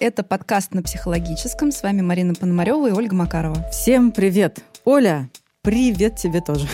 Это подкаст на психологическом. С вами Марина Пономарева и Ольга Макарова. Всем привет! Оля, привет тебе тоже.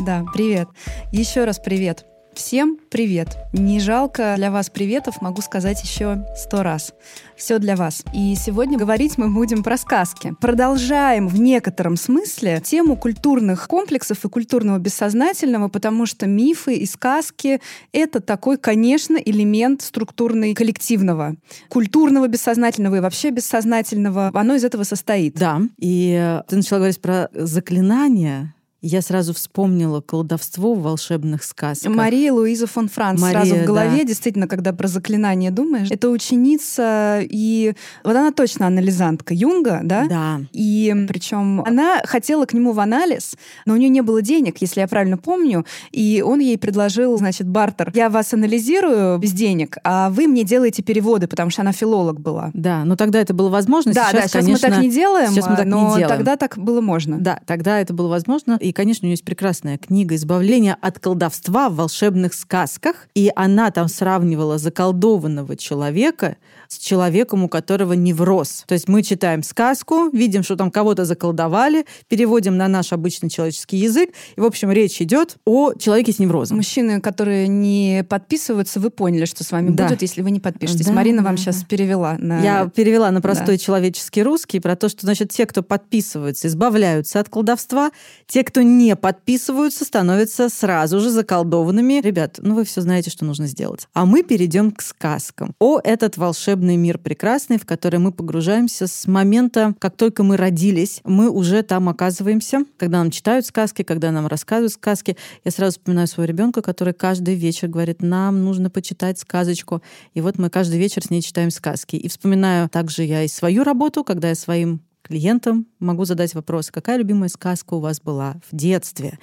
Да, привет. Еще раз привет. Всем привет! Не жалко для вас приветов, могу сказать еще сто раз. Все для вас. И сегодня говорить мы будем про сказки. Продолжаем в некотором смысле тему культурных комплексов и культурного бессознательного, потому что мифы и сказки — это такой, конечно, элемент структурный коллективного. Культурного бессознательного и вообще бессознательного. Оно из этого состоит. Да. И ты начала говорить про заклинания, я сразу вспомнила колдовство в волшебных сказках. Мария Луиза фон Франц Мария, сразу в голове, да. действительно, когда про заклинание думаешь. Это ученица, и вот она точно анализантка Юнга, да? Да. И причем она хотела к нему в анализ, но у нее не было денег, если я правильно помню, и он ей предложил, значит, бартер. Я вас анализирую без денег, а вы мне делаете переводы, потому что она филолог была. Да, но тогда это было возможно. Да, сейчас, да, сейчас конечно, мы так не делаем, сейчас мы так но не делаем. тогда так было можно. Да, тогда это было возможно. И, конечно, у нее есть прекрасная книга «Избавление от колдовства в волшебных сказках». И она там сравнивала заколдованного человека с человеком, у которого невроз. То есть мы читаем сказку, видим, что там кого-то заколдовали, переводим на наш обычный человеческий язык. И, в общем, речь идет о человеке с неврозом. Мужчины, которые не подписываются, вы поняли, что с вами Да. будет, если вы не подпишетесь. Да, Марина вам да, сейчас да. перевела на... Я перевела на простой человеческий русский про то, что, значит, те, кто подписываются, избавляются от колдовства, те, кто не подписываются, становятся сразу же заколдованными. Ребят, ну вы все знаете, что нужно сделать. А мы перейдем к сказкам. О, этот волшебный мир прекрасный, в который мы погружаемся с момента, как только мы родились, мы уже там оказываемся, когда нам читают сказки, когда нам рассказывают сказки. Я сразу вспоминаю своего ребенка, который каждый вечер говорит, нам нужно почитать сказочку. И вот мы каждый вечер с ней читаем сказки. И вспоминаю также я и свою работу, когда я своим клиентам могу задать вопрос, какая любимая сказка у вас была в детстве?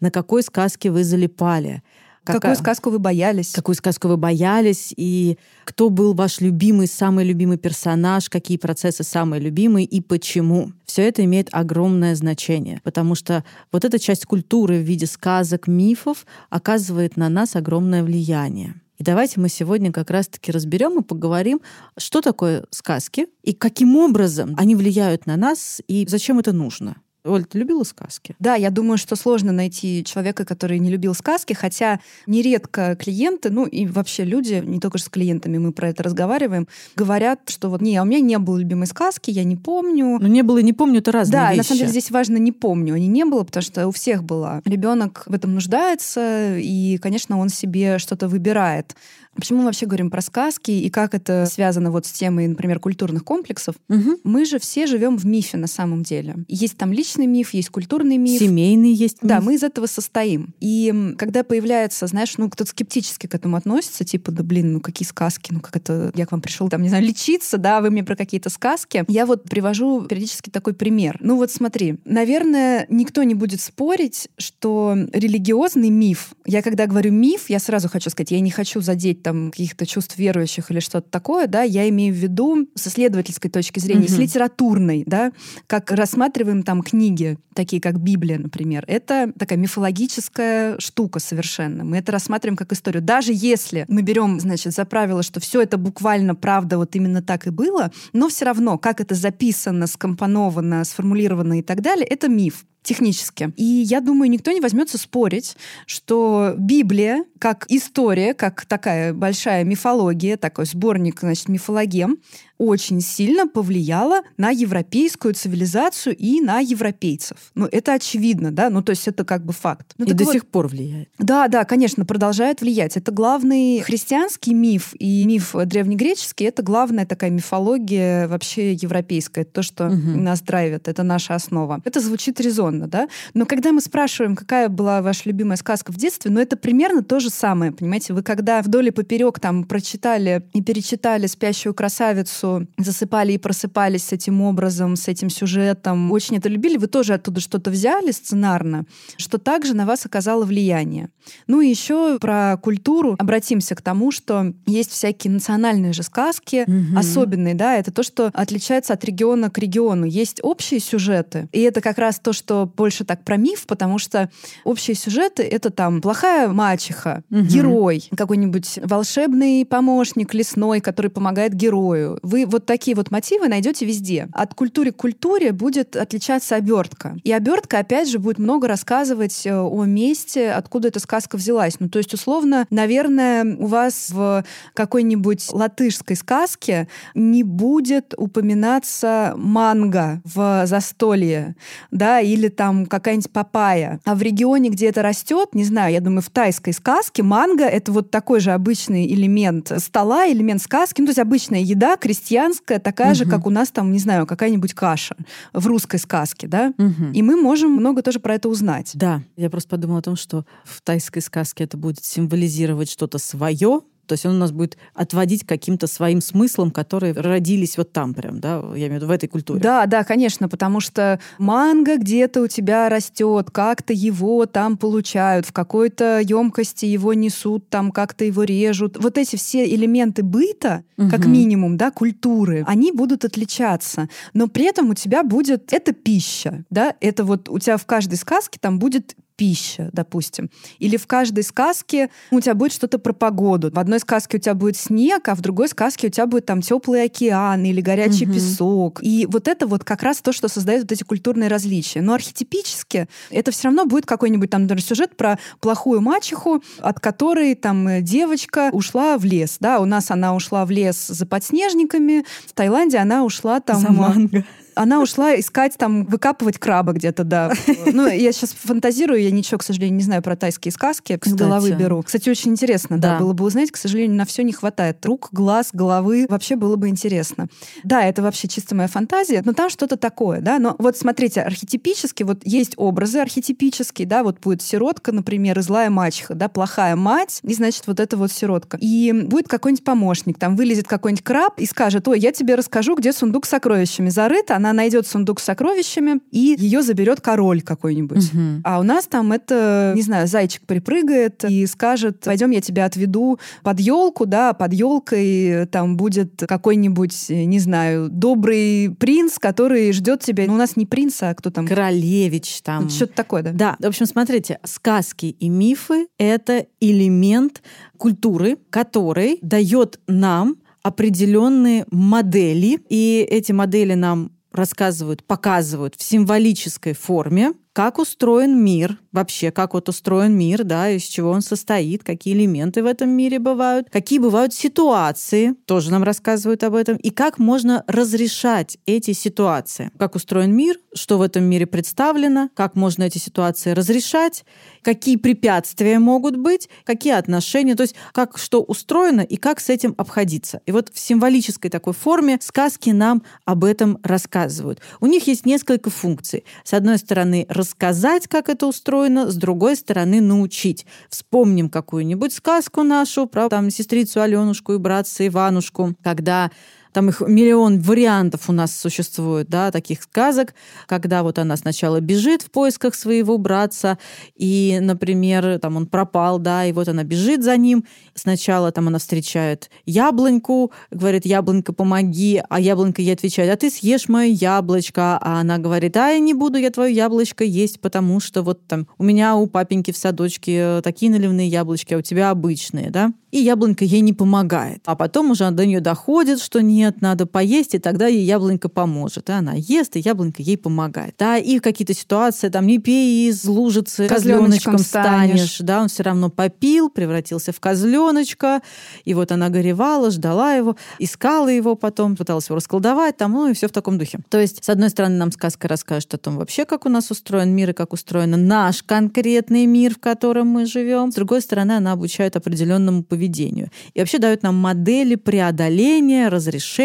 На какой сказке вы залипали? Какую Какая- сказку вы боялись? Какую сказку вы боялись, и кто был ваш любимый, самый любимый персонаж, какие процессы самые любимые и почему. Все это имеет огромное значение, потому что вот эта часть культуры в виде сказок, мифов оказывает на нас огромное влияние. И давайте мы сегодня как раз-таки разберем и поговорим, что такое сказки и каким образом они влияют на нас и зачем это нужно. Оль, ты любила сказки? Да, я думаю, что сложно найти человека, который не любил сказки, хотя нередко клиенты, ну и вообще люди, не только с клиентами мы про это разговариваем, говорят, что вот не, а у меня не было любимой сказки, я не помню. Ну, не было и не помню, это разные Да, вещи. на самом деле здесь важно не помню, а не не было, потому что у всех было. Ребенок в этом нуждается, и, конечно, он себе что-то выбирает. Почему мы вообще говорим про сказки и как это связано вот с темой, например, культурных комплексов? Мгм. Мы же все живем в мифе на самом деле. Есть там личный миф, есть культурный миф. Семейный есть Да, миф. мы из этого состоим. И когда появляется, знаешь, ну, кто-то скептически к этому относится, типа, да блин, ну какие сказки, ну как это, я к вам пришел, там, не знаю, лечиться, да, вы мне про какие-то сказки. Я вот привожу периодически такой пример. Ну вот смотри, наверное, никто не будет спорить, что религиозный миф, я когда говорю миф, я сразу хочу сказать, я не хочу задеть там каких-то чувств верующих или что-то такое, да, я имею в виду с исследовательской точки зрения, с Мгм. литературной, да, как рассматриваем там книги, такие как Библия, например. Это такая мифологическая штука совершенно. Мы это рассматриваем как историю. Даже если мы берем, значит, за правило, что все это буквально правда, вот именно так и было, но все равно, как это записано, скомпоновано, сформулировано и так далее, это миф технически. И я думаю, никто не возьмется спорить, что Библия, как история, как такая большая мифология, такой сборник, значит, мифологем, очень сильно повлияла на европейскую цивилизацию и на европейцев. Ну, это очевидно, да, ну, то есть это как бы факт. Ну, и до вот, сих пор влияет. да, да, конечно, продолжает влиять. Это главный христианский миф и миф древнегреческий. Это главная такая мифология вообще европейская. То, что Мгм. нас драйвит. Это наша основа. Это звучит резонно, да? Но когда мы спрашиваем, какая была ваша любимая сказка в детстве, ну это примерно то же самое, понимаете? Вы когда вдоль и поперек там прочитали и перечитали «Спящую красавицу», засыпали и просыпались с этим образом, с этим сюжетом, очень это любили, вы тоже оттуда что-то взяли сценарно, что также на вас оказало влияние. Ну и еще про культуру обратимся к тому, что есть всякие национальные же сказки, Мгм. особенные, да, это то, что отличается от региона к региону. Есть общие сюжеты, и это как раз то, что больше так про миф, потому что общие сюжеты — это там плохая мачеха, угу. герой, какой-нибудь волшебный помощник лесной, который помогает герою. Вы вот такие вот мотивы найдете везде. От культуры к культуре будет отличаться обертка. И обертка, опять же, будет много рассказывать э, о месте, откуда эта сказка взялась. Ну, то есть, условно, наверное, у вас в какой-нибудь латышской сказке не будет упоминаться манго в застолье, да, или там какая-нибудь папая. А в регионе, где это растет, не знаю, я думаю, в тайской сказке манго — это вот такой же обычный элемент стола, элемент сказки, ну, то есть обычная еда, крестьянская, такая угу. же, как у нас там, не знаю, какая-нибудь каша в русской сказке, да, угу. и мы можем много тоже про это узнать. Да, я просто подумала о том, что в тайской сказке это будет символизировать что-то свое, то есть он у нас будет отводить каким-то своим смыслом, которые родились вот там прям, да, я имею в виду в этой культуре. Да, да, конечно, потому что манго где-то у тебя растет, как-то его там получают, в какой-то емкости его несут, там как-то его режут. Вот эти все элементы быта, угу. как минимум, да, культуры, они будут отличаться. Но при этом у тебя будет это пища, да, это вот у тебя в каждой сказке там будет пища, допустим. Или в каждой сказке у тебя будет что-то про погоду. В одной сказке у тебя будет снег, а в другой сказке у тебя будет там теплый океан или горячий угу. песок. И вот это вот как раз то, что создает вот эти культурные различия. Но архетипически это все равно будет какой-нибудь там например, сюжет про плохую мачеху, от которой там девочка ушла в лес. Да, у нас она ушла в лес за подснежниками, в Таиланде она ушла там... За манго она ушла искать там, выкапывать краба где-то, да. Ну, я сейчас фантазирую, я ничего, к сожалению, не знаю про тайские сказки, Кстати. с головы беру. Кстати, очень интересно, да. да, было бы узнать, к сожалению, на все не хватает. Рук, глаз, головы, вообще было бы интересно. Да, это вообще чисто моя фантазия, но там что-то такое, да. Но вот смотрите, архетипически, вот есть образы архетипические, да, вот будет сиротка, например, и злая мачеха, да, плохая мать, и, значит, вот это вот сиротка. И будет какой-нибудь помощник, там вылезет какой-нибудь краб и скажет, ой, я тебе расскажу, где сундук с сокровищами зарыт, она она найдет сундук с сокровищами, и ее заберет король какой-нибудь. Угу. А у нас там это, не знаю, зайчик припрыгает и скажет, пойдем, я тебя отведу под елку, да, под елкой там будет какой-нибудь, не знаю, добрый принц, который ждет тебя. Ну, у нас не принц, а кто там? Королевич там. Вот что-то такое, да? Да. В общем, смотрите, сказки и мифы — это элемент культуры, который дает нам определенные модели, и эти модели нам рассказывают, показывают в символической форме, как устроен мир, вообще, как вот устроен мир, да, из чего он состоит, какие элементы в этом мире бывают, какие бывают ситуации, тоже нам рассказывают об этом, и как можно разрешать эти ситуации, как устроен мир, что в этом мире представлено, как можно эти ситуации разрешать, какие препятствия могут быть, какие отношения, то есть как что устроено и как с этим обходиться. И вот в символической такой форме сказки нам об этом рассказывают. У них есть несколько функций. С одной стороны, рассказать, как это устроено, с другой стороны, научить. Вспомним какую-нибудь сказку нашу про там сестрицу Аленушку и братца Иванушку, когда там их миллион вариантов у нас существует, да, таких сказок, когда вот она сначала бежит в поисках своего братца, и, например, там он пропал, да, и вот она бежит за ним. Сначала там она встречает яблоньку, говорит, яблонька, помоги, а яблонька ей отвечает, а ты съешь мое яблочко, а она говорит, а я не буду я твое яблочко есть, потому что вот там у меня у папеньки в садочке такие наливные яблочки, а у тебя обычные, да и яблонька ей не помогает. А потом уже до нее доходит, что нет, надо поесть, и тогда ей яблонька поможет. И она ест, и яблонька ей помогает. Да, и какие-то ситуации, там, не пей из лужицы, козленочком станешь. станешь. Да, он все равно попил, превратился в козленочка, и вот она горевала, ждала его, искала его потом, пыталась его расколдовать, там, ну и все в таком духе. То есть, с одной стороны, нам сказка расскажет о том вообще, как у нас устроен мир и как устроен наш конкретный мир, в котором мы живем. С другой стороны, она обучает определенному поведению. И вообще дают нам модели преодоления, разрешения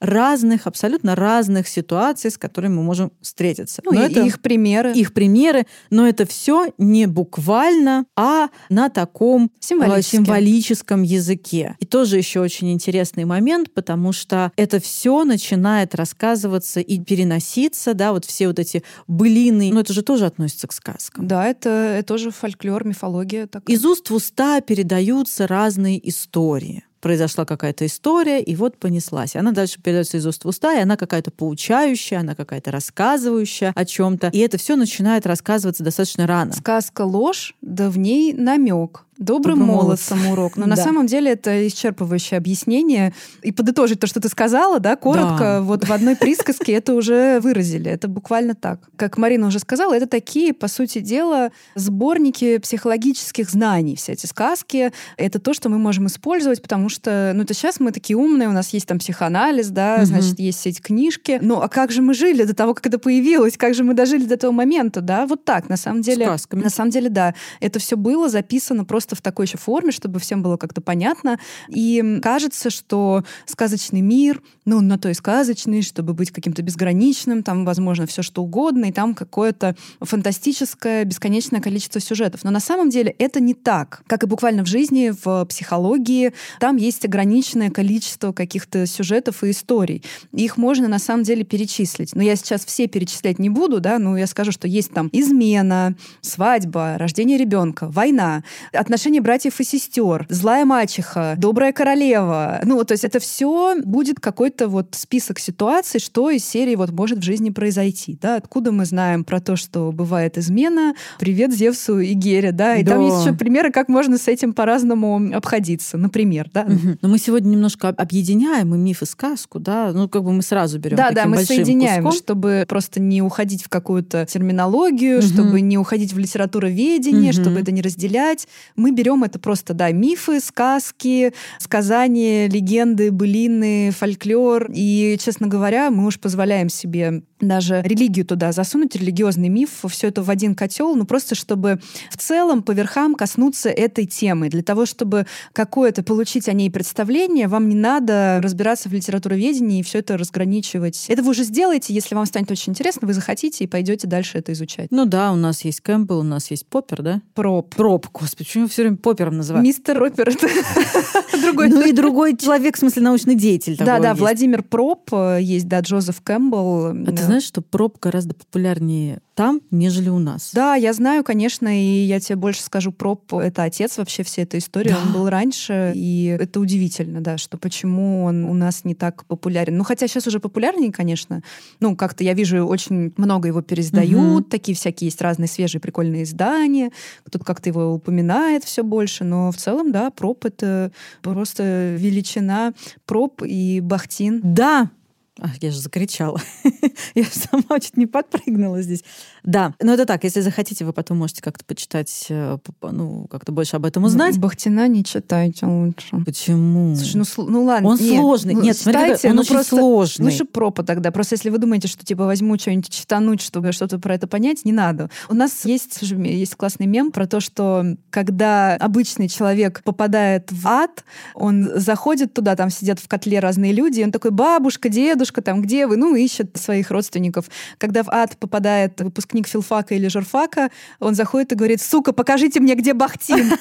разных, абсолютно разных ситуаций, с которыми мы можем встретиться. Ну, но и это, их примеры. Их примеры, но это все не буквально, а на таком э, символическом языке. И тоже еще очень интересный момент, потому что это все начинает рассказываться и переноситься, да, вот все вот эти былины, но это же тоже относится к сказкам. Да, это, это тоже фольклор, мифология. Такая. Из уст в уста передаются разные истории. Произошла какая-то история, и вот понеслась. Она дальше передается из уст в уста, и она какая-то поучающая, она какая-то рассказывающая о чем-то. И это все начинает рассказываться достаточно рано. Сказка ложь, да в ней намек. Добрым, молодцам урок. Но да. на самом деле это исчерпывающее объяснение. И подытожить то, что ты сказала, да, коротко, да. вот в одной присказке это уже выразили. Это буквально так. Как Марина уже сказала, это такие, по сути дела, сборники психологических знаний. Все эти сказки — это то, что мы можем использовать, потому что, ну, это сейчас мы такие умные, у нас есть там психоанализ, да, угу. значит, есть все эти книжки. Ну, а как же мы жили до того, как это появилось? Как же мы дожили до этого момента, да? Вот так, на самом деле. Сказками. На самом деле, да. Это все было записано просто просто в такой еще форме, чтобы всем было как-то понятно. И кажется, что сказочный мир, ну, на то и сказочный, чтобы быть каким-то безграничным, там, возможно, все что угодно, и там какое-то фантастическое, бесконечное количество сюжетов. Но на самом деле это не так. Как и буквально в жизни, в психологии, там есть ограниченное количество каких-то сюжетов и историй. их можно на самом деле перечислить. Но я сейчас все перечислять не буду, да, но я скажу, что есть там измена, свадьба, рождение ребенка, война, отношения отношения братьев и сестер, злая мачеха, добрая королева. Ну, то есть это все будет какой-то вот список ситуаций, что из серии вот может в жизни произойти. Да? Откуда мы знаем про то, что бывает измена? Привет Зевсу и Гере, да? И да. там есть еще примеры, как можно с этим по-разному обходиться, например, да? Угу. Но мы сегодня немножко объединяем и миф, и сказку, да? Ну, как бы мы сразу берем Да, да, мы соединяем, куском. чтобы просто не уходить в какую-то терминологию, угу. чтобы не уходить в литературоведение, угу. чтобы это не разделять. Мы мы берем это просто, да, мифы, сказки, сказания, легенды, былины, фольклор. И, честно говоря, мы уж позволяем себе даже религию туда засунуть, религиозный миф, все это в один котел, ну просто чтобы в целом по верхам коснуться этой темы. Для того, чтобы какое-то получить о ней представление, вам не надо разбираться в литературоведении и все это разграничивать. Это вы уже сделаете, если вам станет очень интересно, вы захотите и пойдете дальше это изучать. Ну да, у нас есть Кэмпбелл, у нас есть Поппер, да? Проб. Проб, господи, почему все время Поппером называют? Мистер это другой. Ну и другой человек, в смысле научный деятель. Да, да, Владимир Проб э, есть, да, Джозеф Кэмпбелл. Это знаешь, что проб гораздо популярнее там, нежели у нас. Да, я знаю, конечно, и я тебе больше скажу, проб — это отец вообще всей этой истории. Он был раньше, и это удивительно, да, что почему он у нас не так популярен. Ну, хотя сейчас уже популярнее, конечно. Ну, как-то я вижу, очень много его переиздают, угу. такие всякие есть разные свежие прикольные издания, кто-то как-то его упоминает все больше, но в целом, да, проб — это просто величина проб и Бахтин. Да, а, я же закричала. я сама чуть не подпрыгнула здесь. Да, но это так, если захотите, вы потом можете как-то почитать, э, ну, как-то больше об этом узнать. Бахтина не читайте лучше. Почему? Слушай, ну, ну ладно. Он нет, сложный. Ну, нет, смотрите, смотри, он ну, очень просто, сложный. Лучше пропа тогда. Просто если вы думаете, что типа возьму что-нибудь читануть, чтобы что-то про это понять, не надо. У нас есть, есть классный мем про то, что когда обычный человек попадает в ад, он заходит туда, там сидят в котле разные люди, и он такой, бабушка, дедушка, дедушка, там, где вы? Ну, ищет своих родственников. Когда в ад попадает выпускник филфака или журфака, он заходит и говорит, сука, покажите мне, где Бахтин.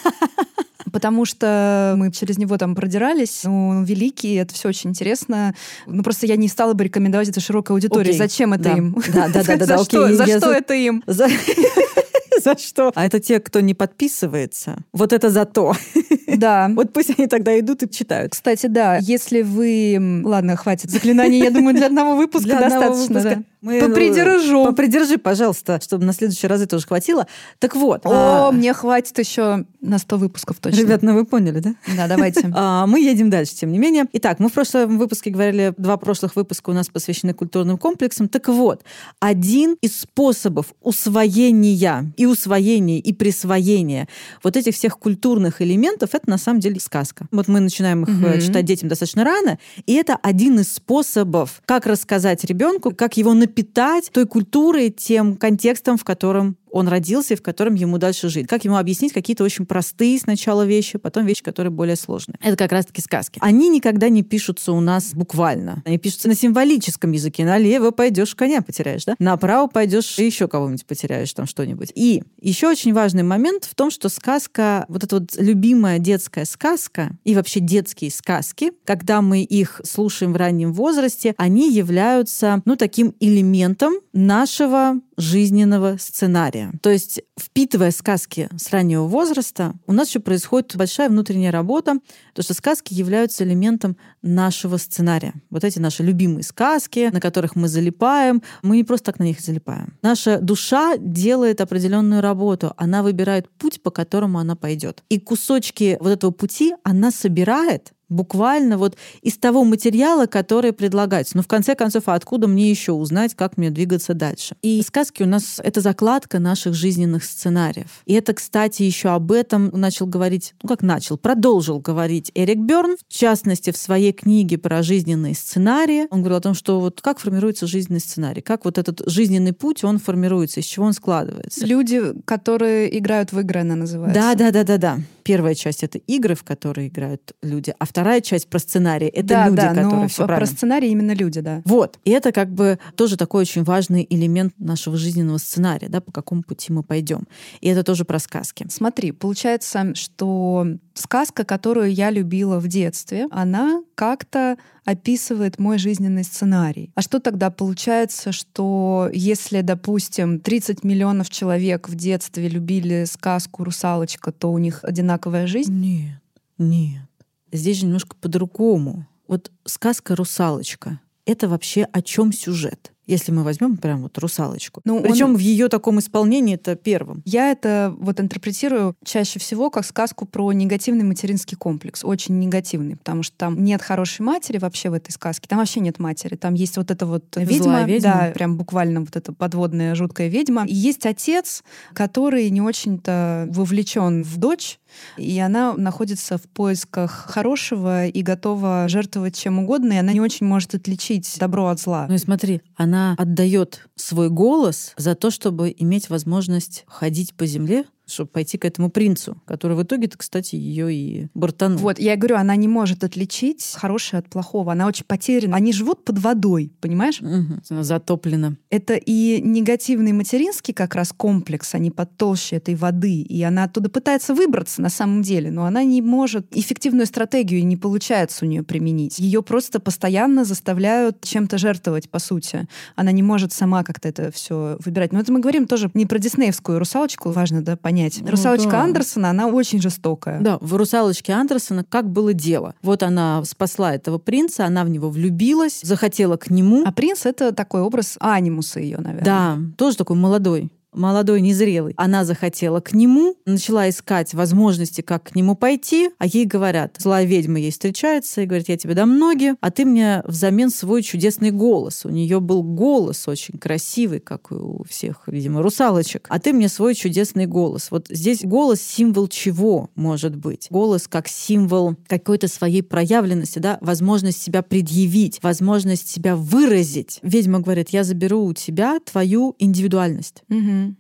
потому что мы через него там продирались. Ну, он великий, это все очень интересно. Ну, просто я не стала бы рекомендовать это широкой аудитории. Okay. Зачем это да. им? Да, да, да, да. За что, за что это им? За что? А это те, кто не подписывается. Вот это за то. Да. Вот пусть они тогда идут и читают. Кстати, да, если вы... Ладно, хватит заклинаний, я думаю, для одного выпуска достаточно. Мы, Попридержу. Ну, попридержи, пожалуйста, чтобы на следующий раз это уже хватило. Так вот. О, а... мне хватит еще на 100 выпусков точно. Ребят, ну вы поняли, да? Да, давайте. а, мы едем дальше, тем не менее. Итак, мы в прошлом выпуске говорили, два прошлых выпуска у нас посвящены культурным комплексам. Так вот, один из способов усвоения и усвоения, и присвоения вот этих всех культурных элементов, это на самом деле сказка. Вот мы начинаем их угу. читать детям достаточно рано, и это один из способов, как рассказать ребенку, как его написать питать той культурой, тем контекстом, в котором он родился и в котором ему дальше жить. Как ему объяснить какие-то очень простые сначала вещи, потом вещи, которые более сложные. Это как раз-таки сказки. Они никогда не пишутся у нас буквально. Они пишутся на символическом языке. Налево пойдешь, коня потеряешь, да? Направо пойдешь, еще кого-нибудь потеряешь, там что-нибудь. И еще очень важный момент в том, что сказка, вот эта вот любимая детская сказка и вообще детские сказки, когда мы их слушаем в раннем возрасте, они являются, ну, таким элементом нашего жизненного сценария. То есть, впитывая сказки с раннего возраста, у нас еще происходит большая внутренняя работа, то что сказки являются элементом нашего сценария. Вот эти наши любимые сказки, на которых мы залипаем, мы не просто так на них залипаем. Наша душа делает определенную работу, она выбирает путь, по которому она пойдет. И кусочки вот этого пути она собирает буквально вот из того материала, который предлагается. Но в конце концов, а откуда мне еще узнать, как мне двигаться дальше? И сказки у нас — это закладка наших жизненных сценариев. И это, кстати, еще об этом начал говорить, ну как начал, продолжил говорить Эрик Берн, в частности, в своей книге про жизненные сценарии. Он говорил о том, что вот как формируется жизненный сценарий, как вот этот жизненный путь, он формируется, из чего он складывается. Люди, которые играют в игры, она называется. Да, да, да, да, да. Первая часть — это игры, в которые играют люди, а вторая часть про сценарий — это да, люди, да, которые но все про правильно. сценарий именно люди, да. Вот. И это как бы тоже такой очень важный элемент нашего жизненного сценария, да, по какому пути мы пойдем. И это тоже про сказки. Смотри, получается, что сказка, которую я любила в детстве, она как-то описывает мой жизненный сценарий. А что тогда получается, что если, допустим, 30 миллионов человек в детстве любили сказку «Русалочка», то у них одинаковая жизнь? Нет, нет. Здесь же немножко по-другому. Вот сказка «Русалочка» — это вообще о чем сюжет? Если мы возьмем прям вот русалочку. Ну, Причем он- в ее таком исполнении это первым. Я это вот интерпретирую чаще всего как сказку про негативный материнский комплекс. Очень негативный, потому что там нет хорошей матери вообще в этой сказке. Там вообще нет матери. Там есть вот эта вот ведьма, Злая ведьма. да, прям буквально вот эта подводная жуткая ведьма. И есть отец, который не очень-то вовлечен в дочь, и она находится в поисках хорошего и готова жертвовать чем угодно, и она не очень может отличить добро от зла. Ну и смотри, она отдает свой голос за то, чтобы иметь возможность ходить по земле, чтобы пойти к этому принцу, который в итоге-то, кстати, ее и бортанул. Вот, я говорю, она не может отличить хорошее от плохого. Она очень потеряна. Они живут под водой, понимаешь? Мгм. Она затоплена. Это и негативный материнский как раз комплекс, они под толще этой воды. И она оттуда пытается выбраться на самом деле, но она не может эффективную стратегию не получается у нее применить. Ее просто постоянно заставляют чем-то жертвовать, по сути. Она не может сама как-то это все выбирать. Но это мы говорим тоже не про диснеевскую русалочку, важно да, понять. Ну Русалочка да. Андерсона, она очень жестокая. Да, в «Русалочке» Андерсона как было дело. Вот она спасла этого принца, она в него влюбилась, захотела к нему. А принц — это такой образ анимуса ее, наверное. Да, тоже такой молодой молодой, незрелый. Она захотела к нему, начала искать возможности, как к нему пойти, а ей говорят, злая ведьма ей встречается и говорит, я тебе дам ноги, а ты мне взамен свой чудесный голос. У нее был голос очень красивый, как у всех, видимо, русалочек. А ты мне свой чудесный голос. Вот здесь голос символ чего может быть? Голос как символ какой-то своей проявленности, да, возможность себя предъявить, возможность себя выразить. Ведьма говорит, я заберу у тебя твою индивидуальность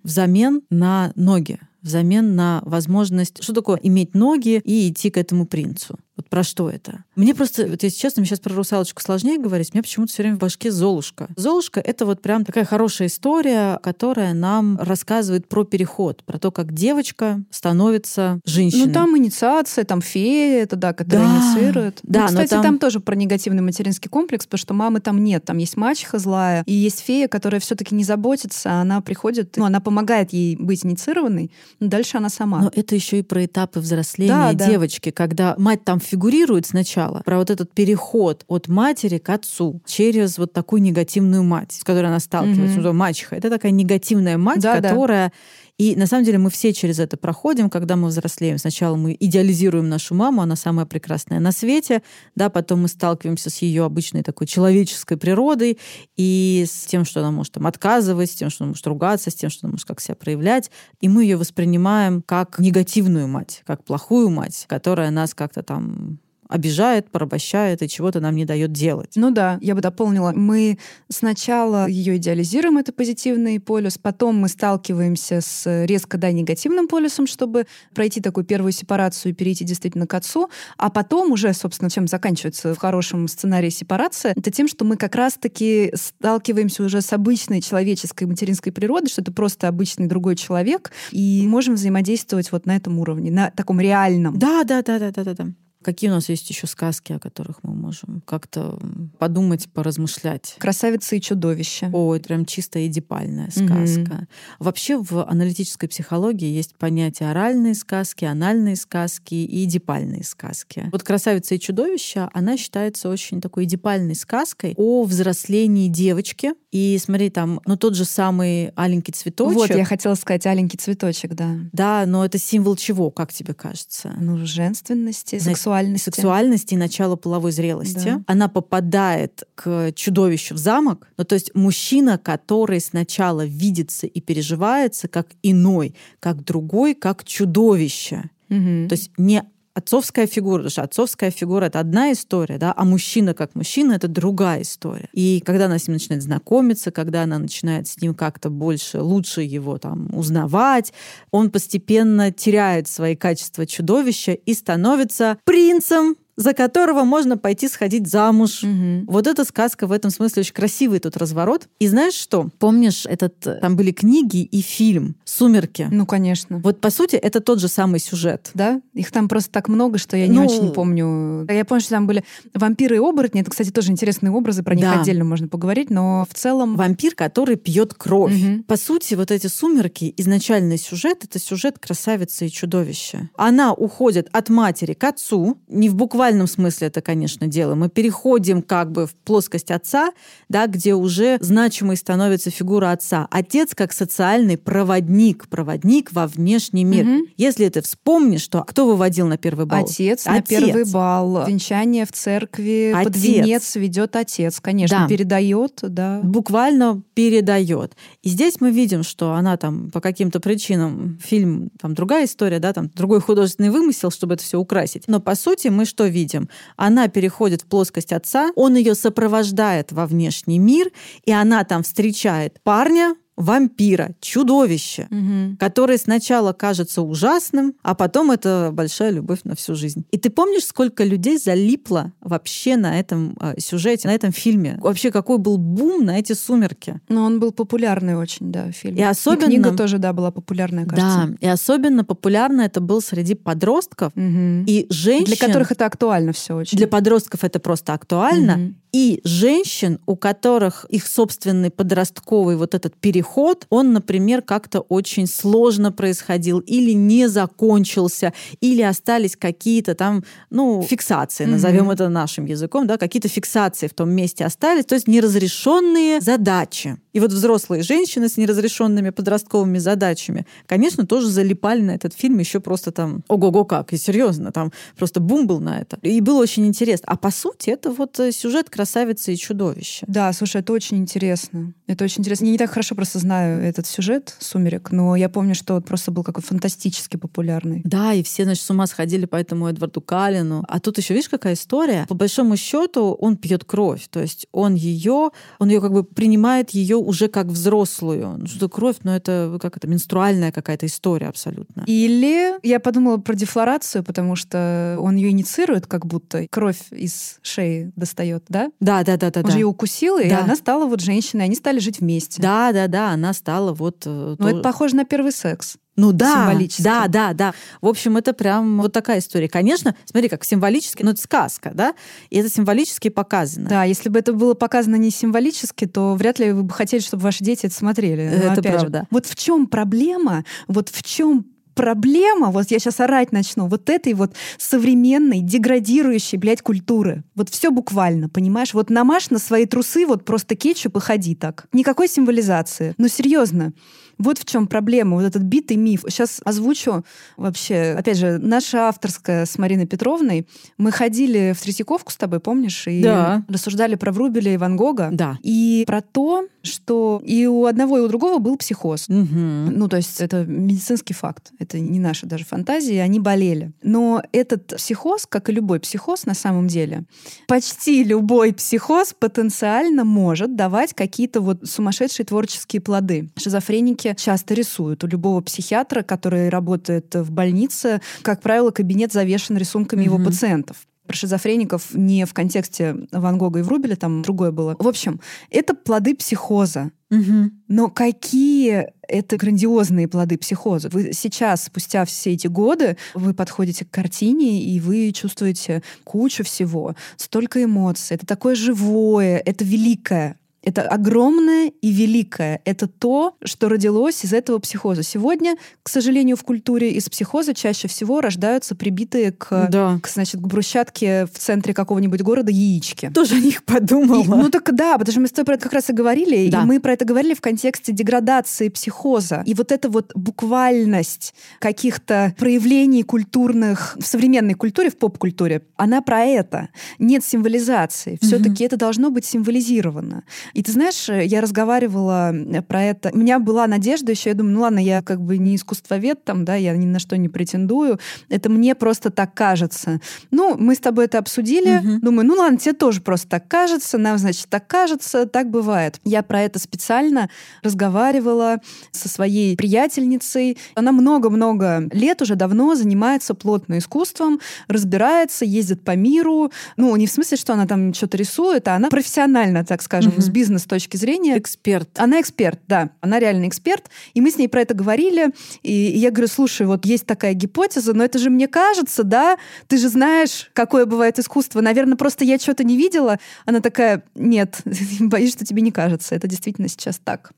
Взамен на ноги, взамен на возможность, что такое иметь ноги и идти к этому принцу. Вот про что это? Мне просто, вот если честно, мне сейчас про русалочку сложнее говорить, мне почему-то все время в башке Золушка. Золушка — это вот прям такая хорошая история, которая нам рассказывает про переход, про то, как девочка становится женщиной. Ну, там инициация, там фея, это да, которая Да, инициирует. да, ну, но кстати, там- там... тоже про негативный материнский комплекс, потому что мамы там нет. Там есть мачеха злая, и есть фея, которая все-таки не заботится, а она приходит, ну, она помогает ей быть инициированной, но дальше она сама. Но это еще и про этапы взросления Да, да. девочки, когда мать там фигурирует сначала, про вот этот переход от матери к отцу через вот такую негативную мать, с которой она сталкивается. Ну, мачеха. Это такая негативная мать, Да, да. И на самом деле мы все через это проходим, когда мы взрослеем. Сначала мы идеализируем нашу маму, она самая прекрасная на свете, да, потом мы сталкиваемся с ее обычной такой человеческой природой и с тем, что она может там отказывать, с тем, что она может ругаться, с тем, что она может как себя проявлять. И мы ее воспринимаем как негативную мать, как плохую мать, которая нас как-то там обижает, порабощает и чего-то нам не дает делать. Ну да, я бы дополнила. Мы сначала ее идеализируем, это позитивный полюс, потом мы сталкиваемся с резко да, негативным полюсом, чтобы пройти такую первую сепарацию и перейти действительно к отцу, а потом уже, собственно, чем заканчивается в хорошем сценарии сепарация, это тем, что мы как раз-таки сталкиваемся уже с обычной человеческой материнской природой, что это просто обычный другой человек, и можем взаимодействовать вот на этом уровне, на таком реальном. Да, да, да, да, да, да, да. Какие у нас есть еще сказки, о которых мы можем как-то подумать, поразмышлять? «Красавица и чудовище». О, это прям чисто эдипальная сказка. Угу. Вообще в аналитической психологии есть понятие оральные сказки, анальные сказки и эдипальные сказки. Вот «Красавица и чудовище», она считается очень такой эдипальной сказкой о взрослении девочки. И смотри, там, ну тот же самый аленький цветочек. Вот, я хотела сказать аленький цветочек, да. Да, но это символ чего, как тебе кажется? Ну, женственности, сексуальности. Сексуальности и начала половой зрелости. Да. Она попадает к чудовищу в замок. Ну, то есть мужчина, который сначала видится и переживается как иной, как другой, как чудовище. Угу. То есть не отцовская фигура, потому что отцовская фигура — это одна история, да, а мужчина как мужчина — это другая история. И когда она с ним начинает знакомиться, когда она начинает с ним как-то больше, лучше его там узнавать, он постепенно теряет свои качества чудовища и становится принцем, за которого можно пойти сходить замуж. Угу. Вот эта сказка в этом смысле очень красивый тут разворот. И знаешь что? Помнишь, этот там были книги и фильм «Сумерки». Ну, конечно. Вот, по сути, это тот же самый сюжет. Да? Их там просто так много, что я не ну, очень помню. Я помню, что там были вампиры и оборотни. Это, кстати, тоже интересные образы, про них да. отдельно можно поговорить, но в целом... Вампир, который пьет кровь. Угу. По сути, вот эти «Сумерки», изначальный сюжет — это сюжет красавицы и чудовища. Она уходит от матери к отцу, не в буквальном буквальном смысле это, конечно, дело. Мы переходим как бы в плоскость отца, да, где уже значимой становится фигура отца. Отец как социальный проводник, проводник во внешний мир. Угу. Если ты вспомнишь, что кто выводил на первый бал? Отец, отец. на первый бал. Венчание в церкви отец. под венец ведет отец, конечно, да. передает, да. Буквально передает. И здесь мы видим, что она там по каким-то причинам фильм там другая история, да, там другой художественный вымысел, чтобы это все украсить. Но по сути мы что видим? Она переходит в плоскость отца, он ее сопровождает во внешний мир, и она там встречает парня, вампира, чудовище, угу. которое сначала кажется ужасным, а потом это большая любовь на всю жизнь. И ты помнишь, сколько людей залипло вообще на этом э, сюжете, на этом фильме? Вообще какой был бум на эти сумерки? Ну, он был популярный очень, да, фильм. И особенно... И книга тоже, да, была популярная, кажется. Да, и особенно популярно это был среди подростков угу. и женщин. Для которых это актуально все очень. Для подростков это просто актуально. Угу. И женщин, у которых их собственный подростковый вот этот переход переход, он, например, как-то очень сложно происходил или не закончился, или остались какие-то там, ну, фиксации, назовем mm-hmm. это нашим языком, да, какие-то фиксации в том месте остались, то есть неразрешенные задачи. И вот взрослые женщины с неразрешенными подростковыми задачами, конечно, тоже залипали на этот фильм еще просто там, ого-го как, и серьезно, там просто бум был на это. И было очень интересно. А по сути, это вот э, сюжет красавицы и чудовища. Да, слушай, это очень интересно. Это очень интересно. Я не так хорошо просто знаю этот сюжет «Сумерек», но я помню, что он просто был какой фантастически популярный. Да, и все, значит, с ума сходили по этому Эдварду Калину. А тут еще, видишь, какая история? По большому счету он пьет кровь. То есть он ее, он ее как бы принимает ее уже как взрослую. Ну, что кровь, но ну, это как это, менструальная какая-то история абсолютно. Или я подумала про дефлорацию, потому что он ее инициирует, как будто кровь из шеи достает, да? Да, да, да, да. Он да. же ее укусил, да. и она стала вот женщиной, они стали жить вместе. Да, да, да, она стала вот... Э, ну, то... это похоже на первый секс. Ну да, да, да, да. В общем, это прям вот такая история. Конечно, смотри, как символически, но это сказка, да, и это символически показано. Да, если бы это было показано не символически, то вряд ли вы бы хотели, чтобы ваши дети это смотрели. Но, это правда. Же, вот в чем проблема, вот в чем проблема, вот я сейчас орать начну, вот этой вот современной, деградирующей, блядь, культуры. Вот все буквально, понимаешь? Вот намажь на свои трусы вот просто кетчуп и ходи так. Никакой символизации. Ну, серьезно. Вот в чем проблема, вот этот битый миф. Сейчас озвучу вообще, опять же, наша авторская с Мариной Петровной. Мы ходили в Третьяковку с тобой, помнишь? И да. рассуждали про Врубеля и Ван Гога. Да. И про то, что и у одного, и у другого был психоз. Угу. Ну, то есть это медицинский факт. Это не наша даже фантазия, они болели. Но этот психоз, как и любой психоз на самом деле, почти любой психоз потенциально может давать какие-то вот сумасшедшие творческие плоды. Шизофреники часто рисуют. У любого психиатра, который работает в больнице, как правило, кабинет завешен рисунками mm-hmm. его пациентов. Про шизофреников не в контексте Ван Гога и Врубеля, там другое было. В общем, это плоды психоза. Угу. Но какие это грандиозные плоды психоза. Вы сейчас, спустя все эти годы, вы подходите к картине, и вы чувствуете кучу всего, столько эмоций. Это такое живое, это великое. Это огромное и великое. Это то, что родилось из этого психоза. Сегодня, к сожалению, в культуре из психоза чаще всего рождаются прибитые к, да. к значит, к брусчатке в центре какого-нибудь города яички. Тоже о них подумала. И, ну так да, потому что мы с тобой про это как раз и говорили. Да. И мы про это говорили в контексте деградации психоза. И вот эта вот буквальность каких-то проявлений культурных в современной культуре, в поп-культуре, она про это. Нет символизации. Все-таки это должно быть символизировано. И ты знаешь, я разговаривала э, про это. У меня была надежда еще, я думаю, ну ладно, я как бы не искусствовед там, да, я ни на что не претендую. Это мне просто так кажется. Ну, мы с тобой это обсудили. Мгм. Думаю, ну ладно, тебе тоже просто так кажется, нам, значит, так кажется, так бывает. Я про это специально разговаривала со своей приятельницей. Она много-много лет уже давно занимается плотно искусством, разбирается, ездит по миру. Ну, не в смысле, что она там что-то рисует, а она профессионально, так скажем, Мгм. с бизнес точки зрения Эксперт. она эксперт, да, она реально эксперт. И мы с ней про это говорили. И, и я говорю, слушай, вот есть такая гипотеза, но это же мне кажется, да? Ты же знаешь, какое бывает искусство. Наверное, просто я что-то не видела. Она такая, нет, боюсь, что тебе не кажется. Это действительно сейчас так.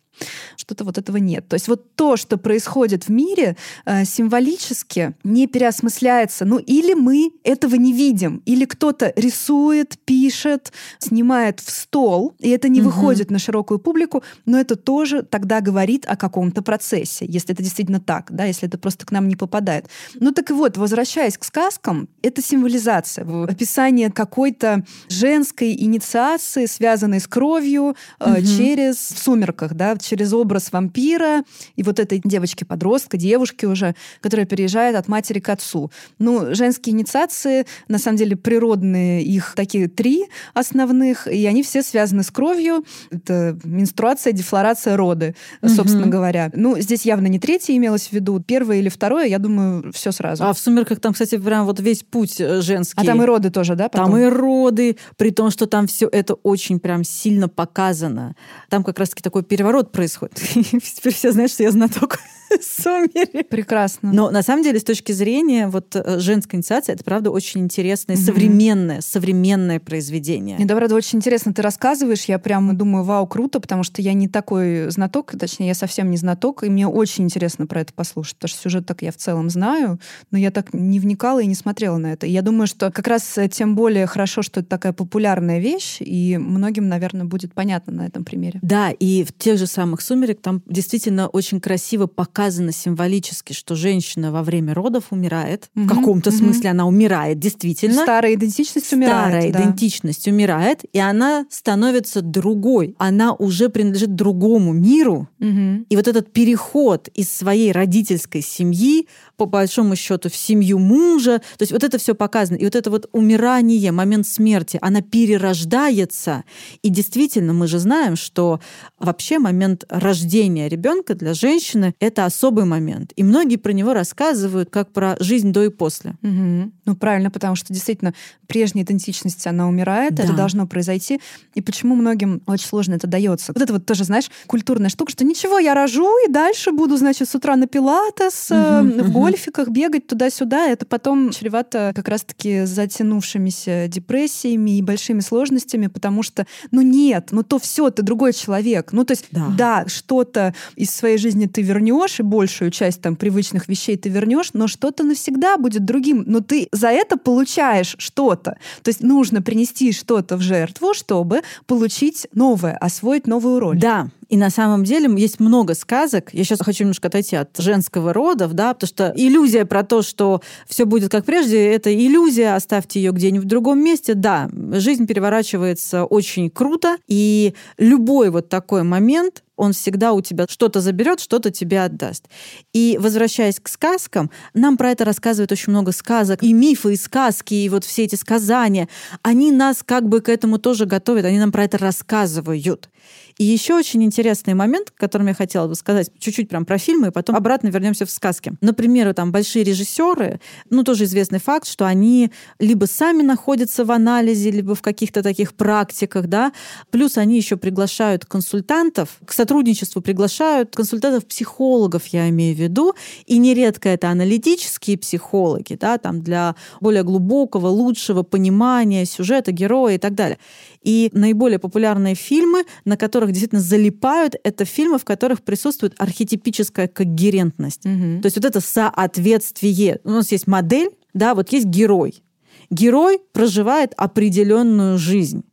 Что-то вот этого нет. То есть вот то, что происходит в мире, э, символически не переосмысляется. Ну или мы этого не видим, или кто-то рисует, пишет, снимает в стол, и это не Мгм. выходит на широкую публику, но это тоже тогда говорит о каком-то процессе, если это действительно так, да, если это просто к нам не попадает. Ну так и вот, возвращаясь к сказкам, это символизация, описание какой-то женской инициации, связанной с кровью, Мгм. через в сумерках, да, через образ вампира и вот этой девочки-подростка, девушки уже, которая переезжает от матери к отцу. Ну, женские инициации, на самом деле, природные, их такие три основных, и они все связаны с кровью. Это менструация, дефлорация, роды, Мгм. собственно говоря. Ну, здесь явно не третье имелось в виду, первое или второе, я думаю, все сразу. А в «Сумерках» там, кстати, прям вот весь путь э, женский. А там и роды тоже, да? Там потом? и роды, при том, что там все это очень прям сильно показано. Там как раз-таки такой переворот происходит. Теперь все знают, что я знаток сумерек. Прекрасно. Но на самом деле, с точки зрения вот э, женской инициации, это правда очень интересное, современное, современное произведение. Мне, правда, очень интересно ты рассказываешь. Я прямо думаю, вау, круто, потому что я не такой знаток, точнее, я совсем не знаток, и мне очень интересно про это послушать, потому что сюжет так я в целом знаю, но я так не вникала и не смотрела на это. И я думаю, что как раз э, тем более хорошо, что это такая популярная вещь, и многим, наверное, будет понятно на этом примере. Да, и в тех же самых «Сумерек» там действительно очень красиво показано символически, что женщина во время родов умирает. Мгм, В каком-то мгм. смысле она умирает, действительно. Старая идентичность умирает. Старая да. идентичность умирает, и она становится другой. Она уже принадлежит другому миру. Мгм. И вот этот переход из своей родительской семьи, по большому счету, в семью мужа, то есть вот это все показано. И вот это вот умирание, момент смерти, она перерождается. И действительно, мы же знаем, что вообще момент рождения ребенка для женщины — это особый момент. И многие про него рассказывают как про жизнь до и после. Мгм. Ну, правильно, потому что действительно прежняя идентичность, она умирает, это Да. должно произойти. И почему многим очень сложно это дается? Вот это вот тоже, знаешь, культурная штука, что ничего, я рожу, и дальше буду, значит, с утра на пилатес, Мгм, в. Гольфиках бегать туда-сюда. Это потом чревато как раз-таки затянувшимися депрессиями и большими сложностями, потому что, ну нет, ну то все, ты другой человек. Ну то есть, Да. да, что-то из своей жизни ты вернешь, и большую часть там привычных вещей ты вернешь, но что-то навсегда будет другим. Но ты за это получаешь что-то. То есть нужно принести что-то в жертву, чтобы получить новое, освоить новую роль. Да, и на самом деле есть много сказок. Я сейчас хочу немножко отойти от женского рода, да, потому что иллюзия про то, что все будет как прежде, это иллюзия, оставьте ее где-нибудь в другом месте. Да, жизнь переворачивается очень круто, и любой вот такой момент он всегда у тебя что-то заберет, что-то тебе отдаст. И возвращаясь к сказкам, нам про это рассказывают очень много сказок, и мифы, и сказки, и вот все эти сказания. Они нас как бы к этому тоже готовят, они нам про это рассказывают. И еще очень интересный момент, которым я хотела бы сказать, чуть-чуть прям про фильмы, и потом обратно вернемся в сказки. Например, там большие режиссеры, ну тоже известный факт, что они либо сами находятся в анализе, либо в каких-то таких практиках, да, плюс они еще приглашают консультантов, к сотрудничеству приглашают консультантов-психологов, я имею в виду, и нередко это аналитические психологи, да, там для более глубокого, лучшего понимания сюжета, героя и так далее. И наиболее популярные фильмы, на которых действительно залипают, это фильмы, в которых присутствует архетипическая когерентность. Угу. То есть вот это соответствие. У нас есть модель, да, вот есть герой. Герой проживает определенную жизнь.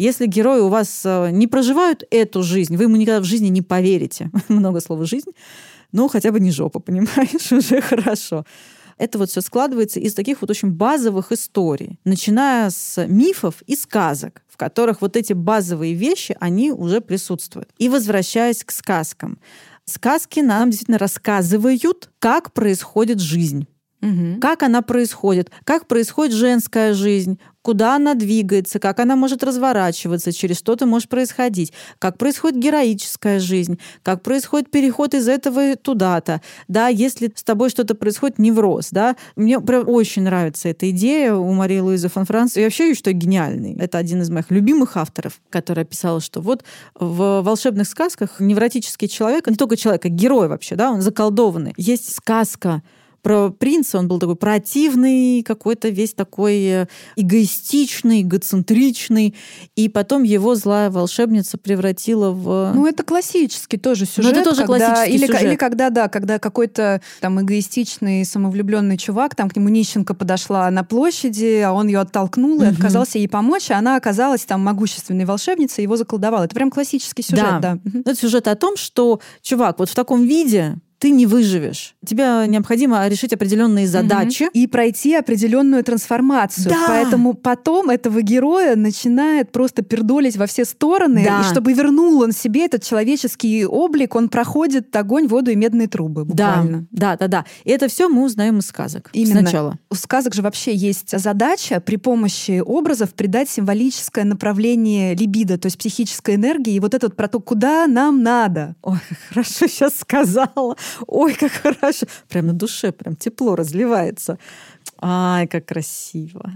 Если герои у вас э, не проживают эту жизнь, вы ему никогда в жизни не поверите. Много слова «жизнь». Ну, хотя бы не жопа, понимаешь, уже хорошо. Это вот все складывается из таких вот очень базовых историй, начиная с мифов и сказок, в которых вот эти базовые вещи, они уже присутствуют. И возвращаясь к сказкам. Сказки нам действительно рассказывают, как происходит жизнь. Угу. Как она происходит, как происходит женская жизнь, куда она двигается, как она может разворачиваться, через что-то может происходить, как происходит героическая жизнь, как происходит переход из этого туда-то. Да, если с тобой что-то происходит, невроз, да. Мне прям очень нравится эта идея у Марии Луизы фон Франц. Я вообще считаю гениальный. Это один из моих любимых авторов, которая писала, что вот в волшебных сказках невротический человек, не только человек, а герой вообще, да, он заколдованный. Есть сказка про принца он был такой противный, какой-то весь такой э, эгоистичный, эгоцентричный. И потом его злая волшебница превратила в... Ну, это классический тоже сюжет. Ну, это тоже когда... классический или, сюжет. Или когда, да, когда какой-то там эгоистичный, самовлюбленный чувак, там к нему нищенка подошла на площади, а он ее оттолкнул угу. и отказался ей помочь, а она оказалась там могущественной волшебницей, его заколдовала. Это прям классический сюжет, да. да. Это сюжет о том, что, чувак, вот в таком виде ты не выживешь. Тебе необходимо решить определенные задачи. Угу. И пройти определенную трансформацию. Да. Поэтому потом этого героя начинает просто пердолить во все стороны. Да. И чтобы вернул он себе этот человеческий облик, он проходит огонь, воду и медные трубы буквально. Да, да, да. да. И это все мы узнаем из сказок Именно. сначала. У сказок же вообще есть задача при помощи образов придать символическое направление либидо, то есть психической энергии. И вот этот про то, куда нам надо. Ой, хорошо сейчас сказала. Ой, как хорошо. Прям на душе, прям тепло разливается. Ай, как красиво.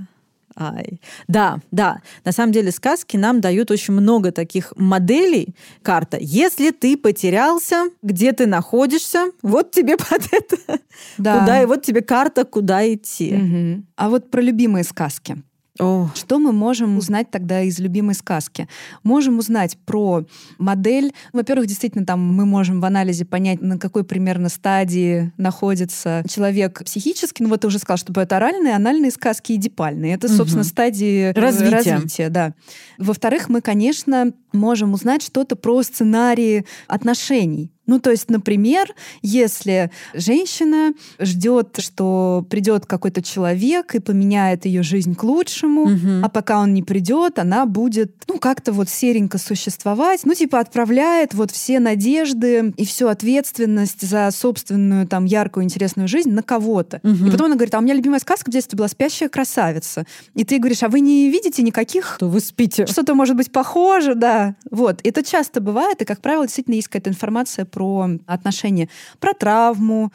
Ай. Да, да. На самом деле сказки нам дают очень много таких моделей. Карта. Если ты потерялся, где ты находишься, вот тебе под это. Да. Куда, и вот тебе карта, куда идти. Угу. А вот про любимые сказки. О. Что мы можем узнать тогда из любимой сказки? Можем узнать про модель. Во-первых, действительно, там мы можем в анализе понять, на какой примерно стадии находится человек психически. Ну вот ты уже сказал, что это оральные, анальные сказки и дипальные. Это, собственно, угу. стадии развития. развития да. Во-вторых, мы, конечно, можем узнать что-то про сценарии отношений. Ну, то есть, например, если женщина ждет, что придет какой-то человек и поменяет ее жизнь к лучшему, угу. а пока он не придет, она будет, ну, как-то вот серенько существовать, ну, типа отправляет вот все надежды и всю ответственность за собственную там яркую, интересную жизнь на кого-то. Угу. И потом она говорит, а у меня любимая сказка в детстве была «Спящая красавица». И ты говоришь, а вы не видите никаких... Что вы спите. Что-то может быть похоже, да. Вот. Это часто бывает, и, как правило, действительно есть какая-то информация про отношения, про травму,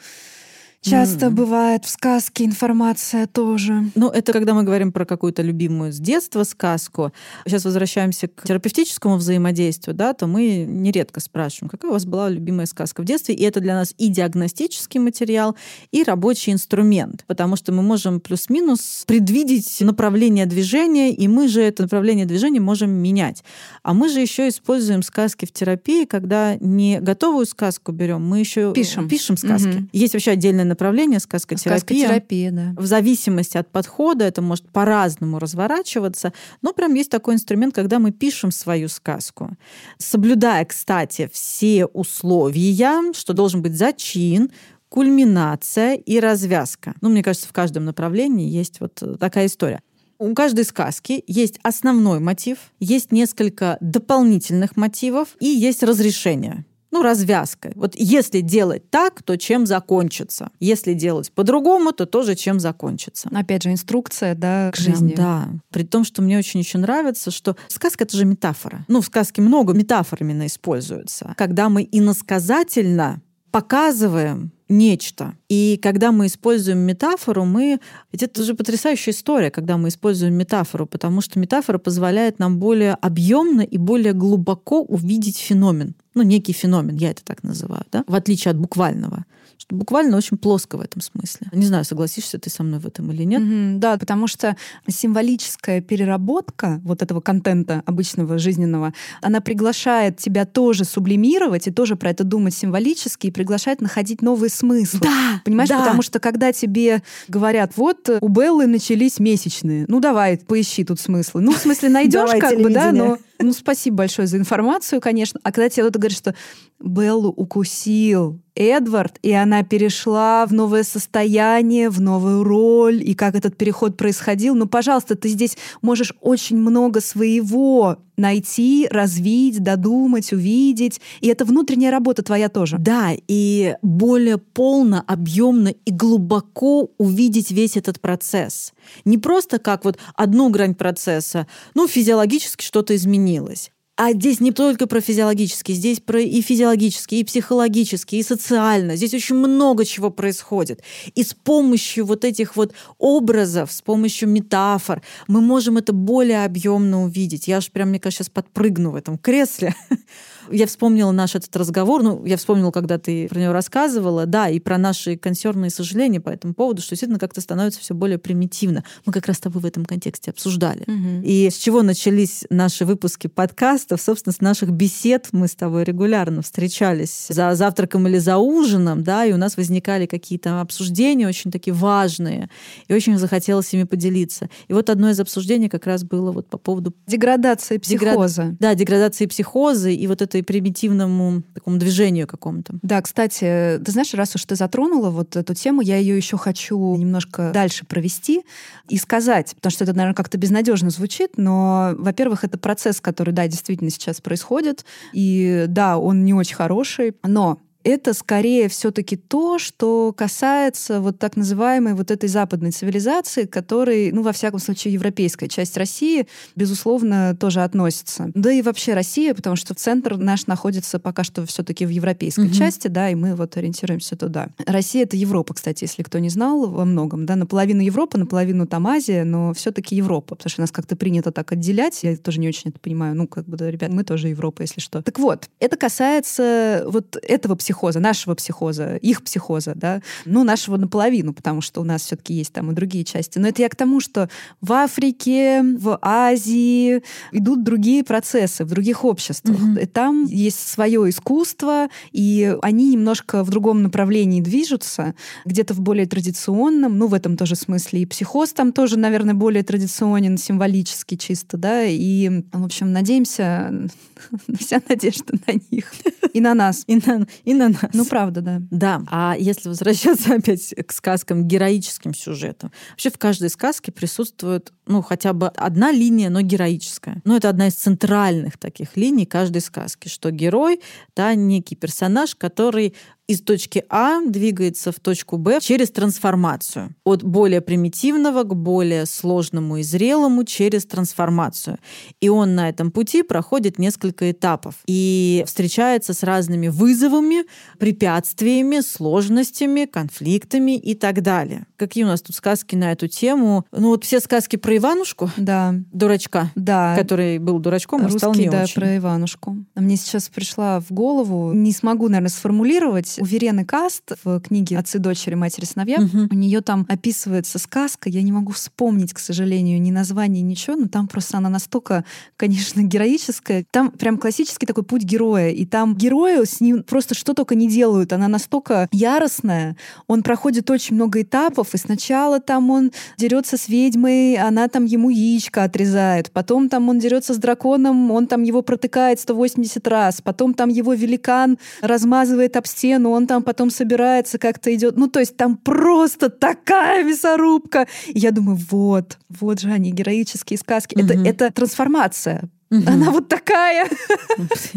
Часто mm. бывает в сказке информация тоже. Ну, это когда мы говорим про какую-то любимую с детства сказку. Сейчас возвращаемся к терапевтическому взаимодействию, да, то мы нередко спрашиваем, какая у вас была любимая сказка в детстве. И это для нас и диагностический материал, и рабочий инструмент. Потому что мы можем плюс-минус предвидеть направление движения, и мы же это направление движения можем менять. А мы же еще используем сказки в терапии, когда не готовую сказку берем, мы еще пишем, пишем сказки. Угу. Есть вообще отдельная направление сказкотерапия. Сказкотерапия, да. В зависимости от подхода это может по-разному разворачиваться, но прям есть такой инструмент, когда мы пишем свою сказку, соблюдая, кстати, все условия, что должен быть зачин, кульминация и развязка. Ну, мне кажется, в каждом направлении есть вот такая история. У каждой сказки есть основной мотив, есть несколько дополнительных мотивов и есть разрешение. Ну, развязкой. Вот если делать так, то чем закончится? Если делать по-другому, то тоже чем закончится. Опять же, инструкция, да, к жизни. Да, при том, что мне очень еще нравится, что сказка — это же метафора. Ну, в сказке много метафор именно используется. Когда мы иносказательно показываем нечто. И когда мы используем метафору, мы... Ведь это же потрясающая история, когда мы используем метафору, потому что метафора позволяет нам более объемно и более глубоко увидеть феномен. Ну, некий феномен, я это так называю, да? в отличие от буквального буквально очень плоско в этом смысле. Не знаю, согласишься ты со мной в этом или нет. Mm-hmm, да, потому что символическая переработка вот этого контента обычного жизненного, она приглашает тебя тоже сублимировать и тоже про это думать символически и приглашает находить новые смыслы. Да, Понимаешь, да. потому что когда тебе говорят, вот у Беллы начались месячные, ну давай, поищи тут смыслы. Ну, в смысле, найдешь как бы, да, но ну, спасибо большое за информацию, конечно. А когда тебе кто-то говорит, что Беллу укусил Эдвард, и она перешла в новое состояние, в новую роль, и как этот переход происходил. Ну, пожалуйста, ты здесь можешь очень много своего найти, развить, додумать, увидеть. И это внутренняя работа твоя тоже. Да, и более полно, объемно и глубоко увидеть весь этот процесс. Не просто как вот одну грань процесса, ну, физиологически что-то изменилось. А здесь не только про физиологический, здесь про и физиологический, и психологический, и социально. Здесь очень много чего происходит. И с помощью вот этих вот образов, с помощью метафор мы можем это более объемно увидеть. Я же прям, мне кажется, сейчас подпрыгну в этом кресле. Я вспомнила наш этот разговор, ну, я вспомнила, когда ты про него рассказывала, да, и про наши консервные сожаления по этому поводу, что действительно как-то становится все более примитивно. Мы как раз с тобой в этом контексте обсуждали. Угу. И с чего начались наши выпуски подкастов? Собственно, с наших бесед мы с тобой регулярно встречались за завтраком или за ужином, да, и у нас возникали какие-то обсуждения очень такие важные, и очень захотелось ими поделиться. И вот одно из обсуждений как раз было вот по поводу... Деградации психоза. Деград... Да, деградации психоза и вот этой примитивному такому движению какому-то. Да, кстати, ты знаешь, раз уж ты затронула вот эту тему, я ее еще хочу немножко дальше провести и сказать, потому что это, наверное, как-то безнадежно звучит, но, во-первых, это процесс, который, да, действительно сейчас происходит, и да, он не очень хороший, но это скорее все-таки то, что касается вот так называемой вот этой западной цивилизации, которой, ну, во всяком случае, европейская часть России, безусловно, тоже относится. Да и вообще Россия, потому что центр наш находится пока что все-таки в европейской угу. части, да, и мы вот ориентируемся туда. Россия — это Европа, кстати, если кто не знал, во многом, да, наполовину Европа, наполовину там Азия, но все-таки Европа, потому что нас как-то принято так отделять, я тоже не очень это понимаю, ну, как бы, да, ребят, мы тоже Европа, если что. Так вот, это касается вот этого психологии психоза, нашего психоза, их психоза, да, ну, нашего наполовину, потому что у нас все-таки есть там и другие части. Но это я к тому, что в Африке, в Азии идут другие процессы, в других обществах. Mm-hmm. И там есть свое искусство, и они немножко в другом направлении движутся, где-то в более традиционном, ну, в этом тоже смысле. И психоз там тоже, наверное, более традиционен, символически чисто, да, и, в общем, надеемся, вся надежда на них. И на нас. И на, и на нас. Ну, правда, да. Да. А если возвращаться опять к сказкам, героическим сюжетам. Вообще в каждой сказке присутствует, ну, хотя бы одна линия, но героическая. Ну, это одна из центральных таких линий каждой сказки, что герой, да, некий персонаж, который из точки А двигается в точку Б через трансформацию. От более примитивного к более сложному и зрелому через трансформацию. И он на этом пути проходит несколько этапов и встречается с разными вызовами, препятствиями, сложностями, конфликтами и так далее. Какие у нас тут сказки на эту тему? Ну вот все сказки про Иванушку, да. дурачка, да. который был дурачком, Русский, а стал не да, очень. про Иванушку. Мне сейчас пришла в голову, не смогу, наверное, сформулировать, у Верены Каст в книге «Отцы, дочери, матери, сыновья», Мгм. у нее там описывается сказка, я не могу вспомнить, к сожалению, ни название, ничего, но там просто она настолько, конечно, героическая. Там прям классический такой путь героя, и там герою с ним просто что только не делают. Она настолько яростная, он проходит очень много этапов, и сначала там он дерется с ведьмой, она там ему яичко отрезает, потом там он дерется с драконом, он там его протыкает 180 раз, потом там его великан размазывает об стену, он там потом собирается, как-то идет. Ну, то есть там просто такая мясорубка. И я думаю, вот, вот же они, героические сказки. Это, Мгм. это трансформация Угу. Она вот такая.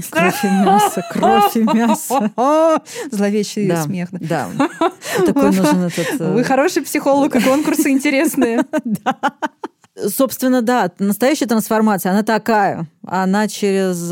Кровь и мясо, кровь и мясо. Зловещий да, смех. Да. Такой нужен этот... Вы э, хороший психолог, и конкурсы интересные. Да. Собственно, да, настоящая трансформация, она такая. Она через,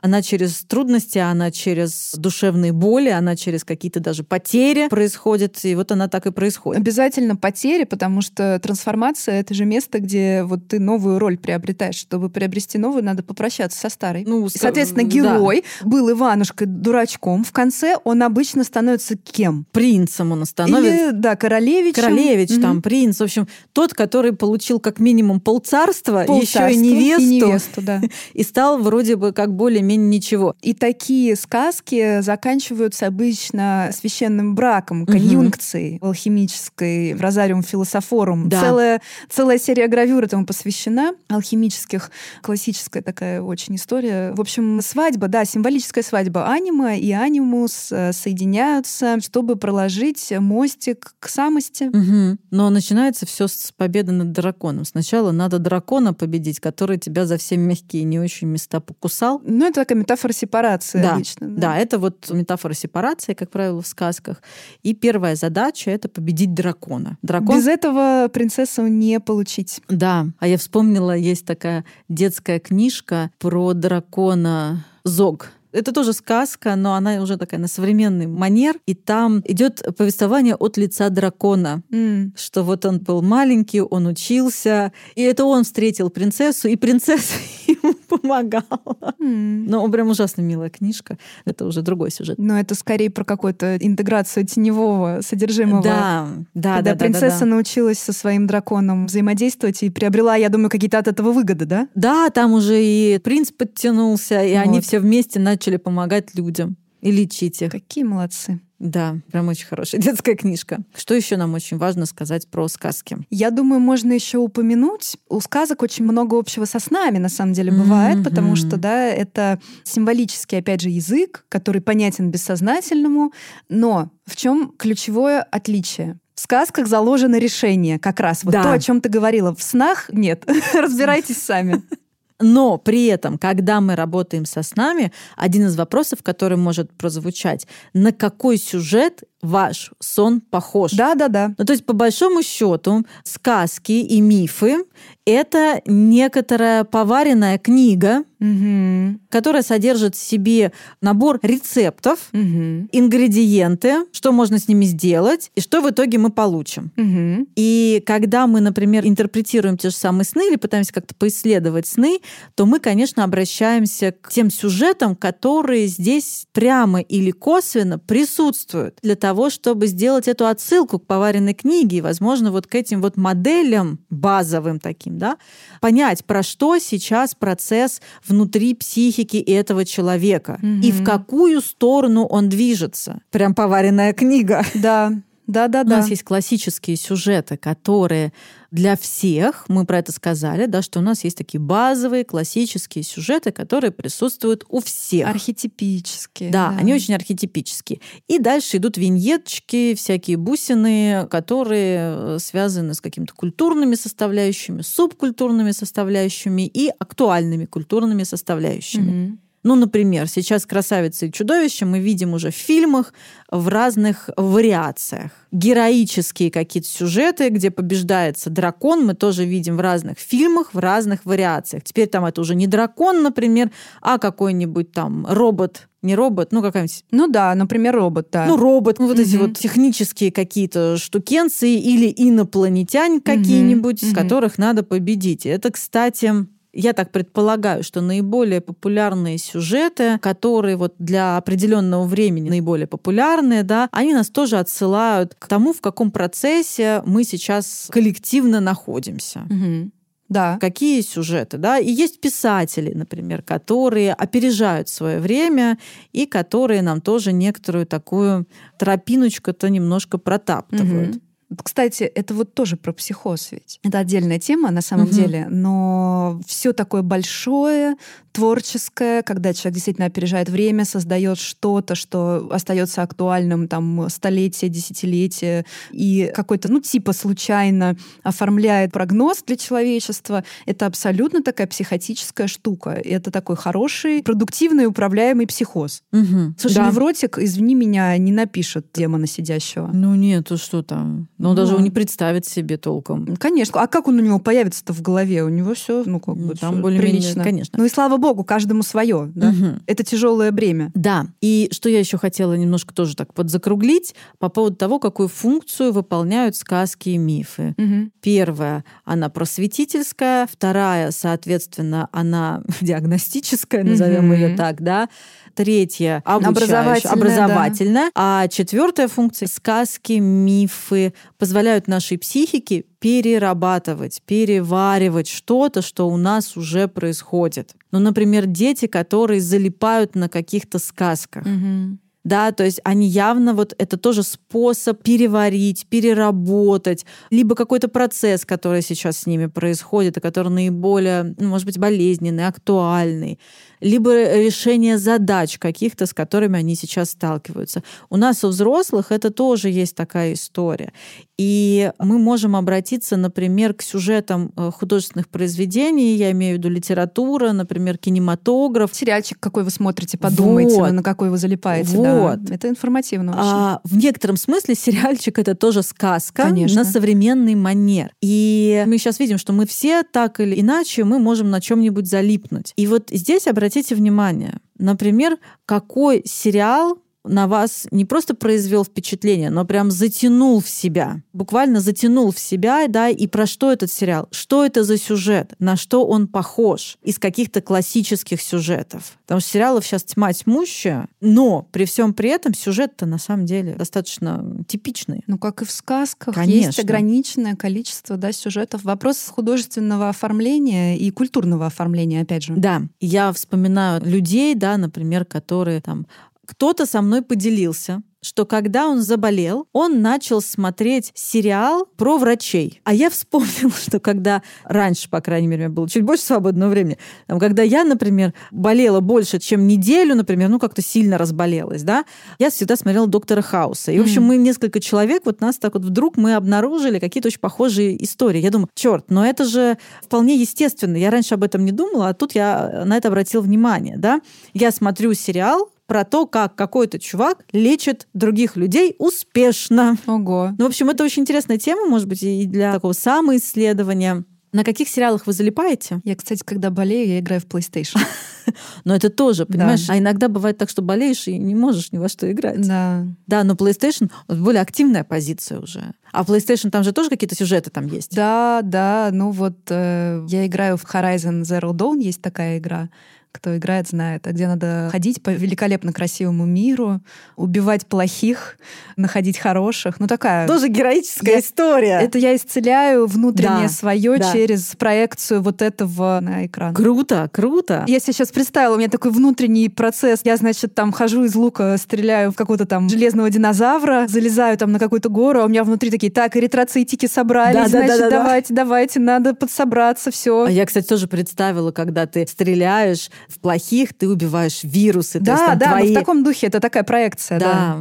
она через трудности, она через душевные боли, она через какие-то даже потери происходит. И вот она так и происходит. Обязательно потери, потому что трансформация — это же место, где вот ты новую роль приобретаешь. Чтобы приобрести новую, надо попрощаться со старой. Ну, и, соответственно, герой да. был Иванушка дурачком. В конце он обычно становится кем? Принцем он становится. Или, да, королевичем. Королевич, угу. там, принц. В общем, тот, который получил как минимум минимум полцарства, полцарства еще и невесту. И невесту, да. И стал вроде бы как более-менее ничего. И такие сказки заканчиваются обычно священным браком, конъюнкцией угу. алхимической в Розариум Философорум. Да. Целая, целая серия гравюр этому посвящена, алхимических, классическая такая очень история. В общем, свадьба, да, символическая свадьба анима и анимус э, соединяются, чтобы проложить мостик к самости. Угу. Но начинается все с победы над драконом. Сначала сначала надо дракона победить, который тебя за все мягкие не очень места покусал. Ну, это такая метафора сепарации да, обычно. Да. да, это вот метафора сепарации, как правило, в сказках. И первая задача — это победить дракона. Дракон... Без этого принцессу не получить. Да, а я вспомнила, есть такая детская книжка про дракона Зог это тоже сказка, но она уже такая на современный манер. И там идет повествование от лица дракона, mm. что вот он был маленький, он учился, и это он встретил принцессу, и принцесса ему помогала. Mm. Но прям ужасно милая книжка. Это уже другой сюжет. Но это скорее про какую-то интеграцию теневого содержимого. Да, да, Когда да. принцесса да, да, научилась со своим драконом взаимодействовать и приобрела, я думаю, какие-то от этого выгоды, да? Да, там уже и принц подтянулся, и вот. они все вместе начали начали помогать людям и лечить их. Какие молодцы. Да, прям очень хорошая детская книжка. Что еще нам очень важно сказать про сказки? Я думаю, можно еще упомянуть. У сказок очень много общего со снами, на самом деле, бывает, mm-hmm. потому что, да, это символический, опять же, язык, который понятен бессознательному. Но в чем ключевое отличие? В сказках заложено решение, как раз вот да. то, о чем ты говорила. В снах нет. Разбирайтесь сами. Но при этом, когда мы работаем со снами, один из вопросов, который может прозвучать, на какой сюжет ваш сон похож? Да, да, да. Ну, то есть, по большому счету, сказки и мифы это некоторая поваренная книга, угу. которая содержит в себе набор рецептов, угу. ингредиенты, что можно с ними сделать и что в итоге мы получим. Угу. И когда мы, например, интерпретируем те же самые сны или пытаемся как-то поисследовать сны, то мы, конечно, обращаемся к тем сюжетам, которые здесь прямо или косвенно присутствуют для того, чтобы сделать эту отсылку к поваренной книге и, возможно, вот к этим вот моделям базовым таким да, понять, про что сейчас процесс внутри психики этого человека угу. и в какую сторону он движется. Прям поваренная книга. Да, да, да, да. У нас есть классические сюжеты, которые для всех, мы про это сказали, да, что у нас есть такие базовые классические сюжеты, которые присутствуют у всех. Архетипические. Да, да. они очень архетипические. И дальше идут виньеточки, всякие бусины, которые э, связаны с какими-то культурными составляющими, субкультурными составляющими и актуальными культурными составляющими. Угу. Ну, например, сейчас «Красавица и чудовище» мы видим уже в фильмах в разных вариациях. Героические какие-то сюжеты, где побеждается дракон, мы тоже видим в разных фильмах, в разных вариациях. Теперь там это уже не дракон, например, а какой-нибудь там робот не робот, ну какая-нибудь... Ну да, например, робот, да. Ну робот, ну вот mm-hmm. эти вот технические какие-то штукенции или инопланетяне какие-нибудь, с которых надо победить. Это, кстати, я так предполагаю, что наиболее популярные сюжеты, которые вот для определенного времени наиболее популярные, да, они нас тоже отсылают к тому, в каком процессе мы сейчас коллективно находимся. Угу. Да. Какие сюжеты, да? И есть писатели, например, которые опережают свое время и которые нам тоже некоторую такую тропиночку-то немножко протаптывают. Угу. Кстати, это вот тоже про психоз ведь. Это отдельная тема на самом угу. деле, но все такое большое, творческое, когда человек действительно опережает время, создает что-то, что остается актуальным там столетия, десятилетия, и какой-то, ну, типа случайно оформляет прогноз для человечества, это абсолютно такая психотическая штука. Это такой хороший, продуктивный, управляемый психоз. Угу. Слушай, да. невротик, извини меня, не напишет демона сидящего. Ну нет, что там. Ну, ну даже он не представит себе толком. Конечно. А как он у него появится-то в голове? У него все, ну, как ну, бы, там более прилично. Конечно. Ну и слава богу, каждому свое. Да? Угу. Это тяжелое бремя. Да. И что я еще хотела немножко тоже так подзакруглить по поводу того, какую функцию выполняют сказки и мифы. Угу. Первая, она просветительская. Вторая, соответственно, она диагностическая, назовем угу. ее так, да третья образовательная, образовательная да. а четвертая функция сказки, мифы позволяют нашей психике перерабатывать, переваривать что-то, что у нас уже происходит. Ну, например, дети, которые залипают на каких-то сказках. Угу да, то есть они явно вот это тоже способ переварить, переработать, либо какой-то процесс, который сейчас с ними происходит, и который наиболее, ну, может быть, болезненный, актуальный либо решение задач каких-то, с которыми они сейчас сталкиваются. У нас у взрослых это тоже есть такая история. И мы можем обратиться, например, к сюжетам э, художественных произведений, я имею в виду литература, например, кинематограф. Сериальчик какой вы смотрите, подумайте, вот. на какой вы залипаете. Вот. Да. Это информативно очень. А, в некотором смысле сериальчик — это тоже сказка Конечно. на современный манер. И мы сейчас видим, что мы все так или иначе мы можем на чем-нибудь залипнуть. И вот здесь обратите внимание, например, какой сериал на вас не просто произвел впечатление, но прям затянул в себя. Буквально затянул в себя, да, и про что этот сериал? Что это за сюжет? На что он похож? Из каких-то классических сюжетов. Потому что сериалов сейчас тьма тьмущая, но при всем при этом сюжет-то на самом деле достаточно типичный. Ну, как и в сказках, Конечно. есть ограниченное количество да, сюжетов. Вопрос художественного оформления и культурного оформления, опять же. Да, я вспоминаю людей, да, например, которые там кто-то со мной поделился, что когда он заболел, он начал смотреть сериал про врачей. А я вспомнила, что когда раньше, по крайней мере, было чуть больше свободного времени, там, когда я, например, болела больше, чем неделю, например, ну как-то сильно разболелась, да, я всегда смотрела «Доктора Хауса». И, в общем, мы несколько человек, вот нас так вот вдруг мы обнаружили какие-то очень похожие истории. Я думаю, черт, но это же вполне естественно. Я раньше об этом не думала, а тут я на это обратила внимание, да. Я смотрю сериал, про то, как какой-то чувак лечит других людей успешно. Ого. Ну, в общем, это очень интересная тема, может быть, и для такого самоисследования. На каких сериалах вы залипаете? Я, кстати, когда болею, я играю в PlayStation. Но это тоже, понимаешь? Да. А иногда бывает так, что болеешь и не можешь ни во что играть. Да. Да, но PlayStation более активная позиция уже. А PlayStation там же тоже какие-то сюжеты там есть? Да, да. Ну вот э, я играю в Horizon Zero Dawn, есть такая игра кто играет, знает, а где надо ходить по великолепно красивому миру, убивать плохих, находить хороших. Ну, такая... Тоже героическая я, история. Это я исцеляю внутреннее да, свое да. через проекцию вот этого на экран. Круто, круто. Я сейчас представила, у меня такой внутренний процесс. Я, значит, там хожу из лука, стреляю в какого-то там железного динозавра, залезаю там на какую-то гору, а у меня внутри такие, так, эритроцитики собрались, да, значит, да, да, давайте, да. давайте, надо подсобраться, все. А я, кстати, тоже представила, когда ты стреляешь, в плохих ты убиваешь вирусы. Да, есть, там, да, твои... в таком духе это такая проекция. Да.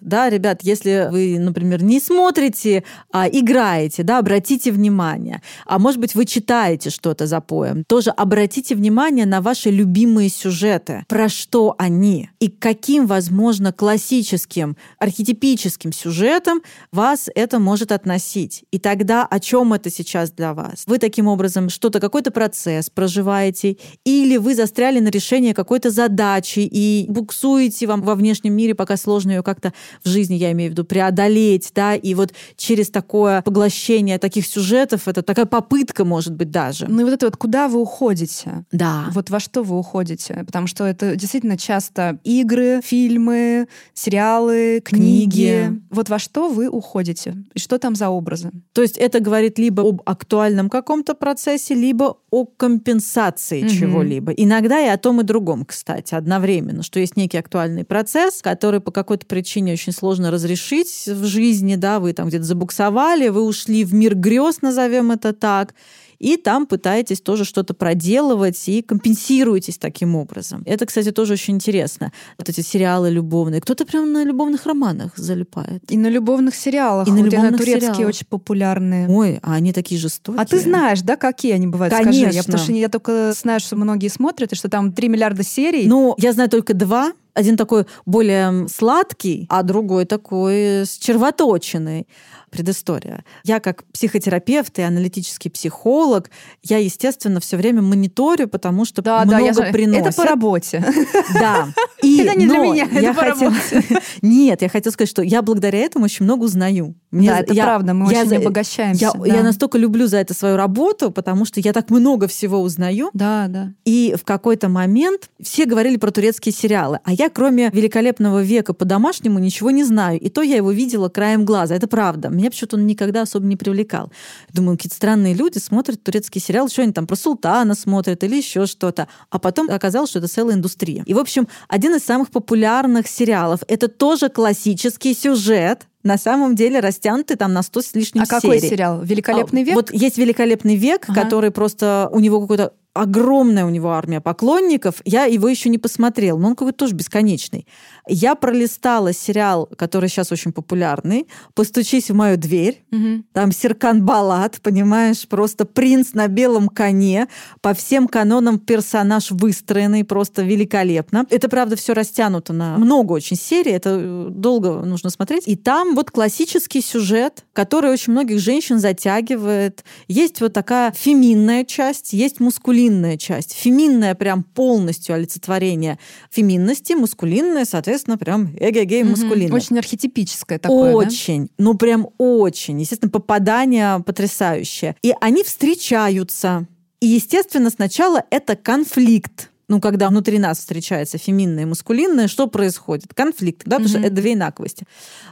да, да, ребят, если вы, например, не смотрите, а играете, да, обратите внимание. А может быть, вы читаете что-то за поем, тоже обратите внимание на ваши любимые сюжеты, про что они и каким, возможно, классическим, архетипическим сюжетам вас это может относить. И тогда о чем это сейчас для вас? Вы таким образом что-то, какой-то процесс проживаете, или вы застряли застряли на решение какой-то задачи и буксуете вам во внешнем мире, пока сложно ее как-то в жизни, я имею в виду, преодолеть, да, и вот через такое поглощение таких сюжетов, это такая попытка, может быть, даже. Ну и вот это вот, куда вы уходите? Да. Вот во что вы уходите? Потому что это действительно часто игры, фильмы, сериалы, книги. книги. Вот во что вы уходите? И что там за образы? То есть это говорит либо об актуальном каком-то процессе, либо о компенсации угу. чего-либо. Иногда иногда и о том и другом, кстати, одновременно, что есть некий актуальный процесс, который по какой-то причине очень сложно разрешить в жизни, да, вы там где-то забуксовали, вы ушли в мир грез, назовем это так, и там пытаетесь тоже что-то проделывать и компенсируетесь таким образом. Это, кстати, тоже очень интересно. Вот эти сериалы любовные. Кто-то прям на любовных романах залипает. И на любовных сериалах. И на вот любовных турецкие сериалах. очень популярные. Ой, а они такие жестокие. А ты знаешь, да, какие они бывают? Скажи, Конечно. я, потому что я только знаю, что многие смотрят, и что там 3 миллиарда серий. Ну, я знаю только два. Один такой более сладкий, а другой такой с червоточиной. Предыстория. Я как психотерапевт и аналитический психолог, я, естественно, все время мониторю, потому что да, много да, я приносят. Это по работе. Да. И, Это не для меня, это я по хотела- Нет, я хотела сказать, что я благодаря этому очень много узнаю. Мне Да, это я- правда, мы я очень обогащаемся. Я, да. я настолько люблю за это свою работу, потому что я так много всего узнаю. Да, да. И в какой-то момент все говорили про турецкие сериалы, а я, кроме «Великолепного века» по-домашнему, ничего не знаю. И то я его видела краем глаза. Это правда. Меня почему-то он никогда особо не привлекал. Думаю, какие-то странные люди смотрят турецкий сериал, что они там про султана смотрят или еще что-то. А потом оказалось, что это целая индустрия. И, в общем, один из самых популярных сериалов — это тоже классический сюжет, на самом деле растянутый там на 100 с лишним А какой серий. сериал? Великолепный А, век? Вот есть великолепный век, Ага. который просто у него какой-то огромная у него армия поклонников. Я его еще не посмотрел, но он какой-то тоже бесконечный. Я пролистала сериал, который сейчас очень популярный, «Постучись в мою дверь». Мгм. Там Серкан Балат, понимаешь, просто принц на белом коне, по всем канонам персонаж выстроенный, просто великолепно. Это, правда, все растянуто на много очень серий, это э, долго нужно смотреть. И там вот классический сюжет, который очень многих женщин затягивает. Есть вот такая феминная часть, есть мускулинная часть. Феминная прям полностью олицетворение феминности, мускулинная, соответственно, прям эгегей Мгм. мускулинная. Очень архетипическое такое, да? Очень, ну прям очень. Естественно, попадание потрясающее. И они встречаются. И, естественно, сначала это конфликт. Ну, когда внутри нас встречается феминное и маскулинное, что происходит? Конфликт, да, потому что Мгм. это две инаковости.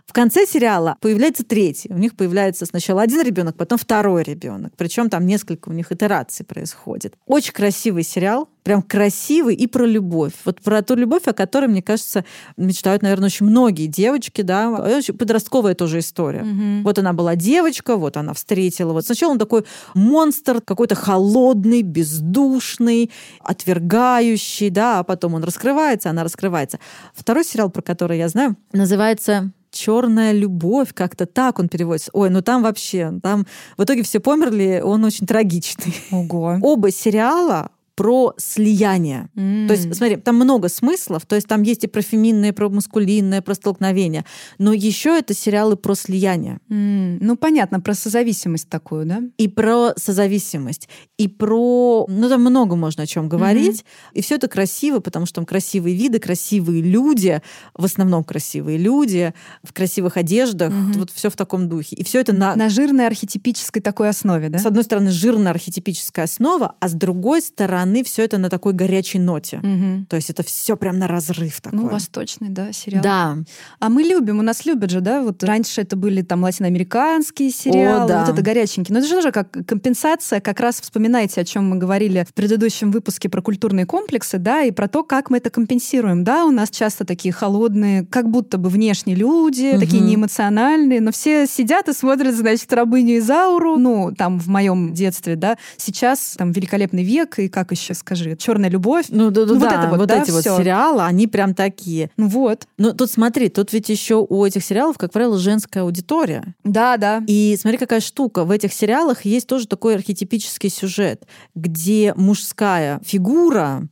В конце сериала появляется третий. У них появляется сначала один ребенок, потом второй ребенок. Причем там несколько у них итераций происходит. Очень красивый сериал, прям красивый и про любовь. Вот про ту любовь, о которой, мне кажется, мечтают, наверное, очень многие девочки, да. Очень Подростковая тоже история. Мгм. Вот она была девочка, вот она встретила. Вот сначала он такой монстр, какой-то холодный, бездушный, отвергающий, да, а потом он раскрывается, она раскрывается. Второй сериал, про который я знаю, называется Черная любовь, как-то так он переводится. Ой, ну там вообще, там в итоге все померли, он очень трагичный. Ого. Оба сериала про слияние. То есть, смотри, там много смыслов, то есть там есть и про феминное, и про маскулинное, про столкновение, но еще это сериалы про слияние. М, Ну, понятно, про созависимость такую, да? И про созависимость, и про... Ну, там много можно о чем говорить. И все это красиво, потому что там красивые виды, красивые люди, в основном красивые люди, в красивых одеждах, Мгм. вот все в таком духе. И все это на, На жирной архетипической такой основе, да? с одной стороны, жирная архетипическая основа, а с другой стороны, все это на такой горячей ноте. Мгм. То есть это все прям на разрыв такой. Ну, восточный, да, сериал. Да. А мы любим, у нас любят же, да, вот раньше это были там латиноамериканские сериалы, да. вот это горяченькие. Но это же тоже как компенсация, как раз вспоминайте, о чем мы говорили в предыдущем выпуске про культурные комплексы, да, и про то, как мы это компенсируем, да, у нас часто такие холодные, как будто бы внешние люди, Мгм. такие неэмоциональные, но все сидят и смотрят, значит, Рабыню Изауру, ну, там, в моем детстве, да, сейчас там «Великолепный век» и как еще, скажи, «Черная любовь», Ну, да, да, Ну, вот да, это вот, вот да, эти вот всё. сериалы, они прям такие. ну вот, Ну, тут смотри, тут ведь еще у этих сериалов, как правило, женская аудитория. да, да. И смотри, какая штука. В этих сериалах есть тоже такой архетипический сюжет, где мужская фигура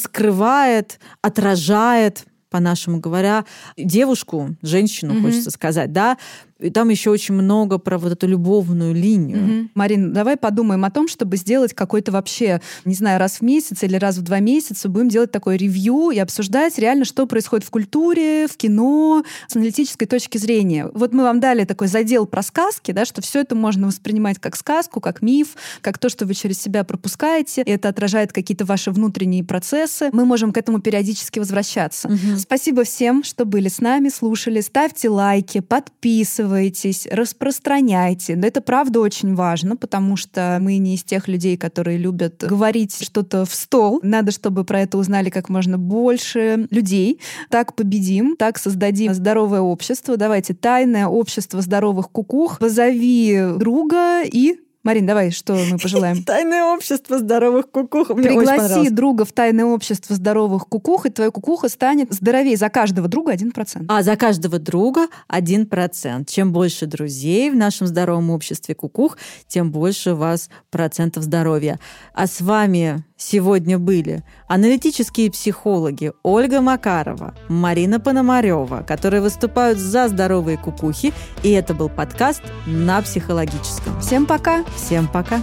раскрывает, отражает по-нашему говоря, девушку, женщину, Мгм. хочется сказать, да, и там еще очень много про вот эту любовную линию. Мгм. Марин, давай подумаем о том, чтобы сделать какой-то вообще, не знаю, раз в месяц или раз в два месяца будем делать такое ревью и обсуждать реально, что происходит в культуре, в кино с аналитической точки зрения. Вот мы вам дали такой задел про сказки, да, что все это можно воспринимать как сказку, как миф, как то, что вы через себя пропускаете, и это отражает какие-то ваши внутренние процессы. Мы можем к этому периодически возвращаться. Мгм. Спасибо всем, что были с нами, слушали. Ставьте лайки, подписывайтесь, подписывайтесь, распространяйте. Но это правда очень важно, потому что мы не из тех людей, которые любят говорить что-то в стол. Надо, чтобы про это узнали как можно больше людей. Так победим, так создадим здоровое общество. Давайте тайное общество здоровых кукух. Позови друга и Марин, давай, что мы пожелаем? Тайное общество здоровых кукух. Мне Пригласи друга в тайное общество здоровых кукух, и твоя кукуха станет здоровее за каждого друга 1%. А за каждого друга 1%. Чем больше друзей в нашем здоровом обществе кукух, тем больше у вас процентов здоровья. А с вами сегодня были аналитические психологи Ольга Макарова, Марина Пономарева, которые выступают за здоровые кукухи. И это был подкаст на психологическом. Всем пока! Всем пока!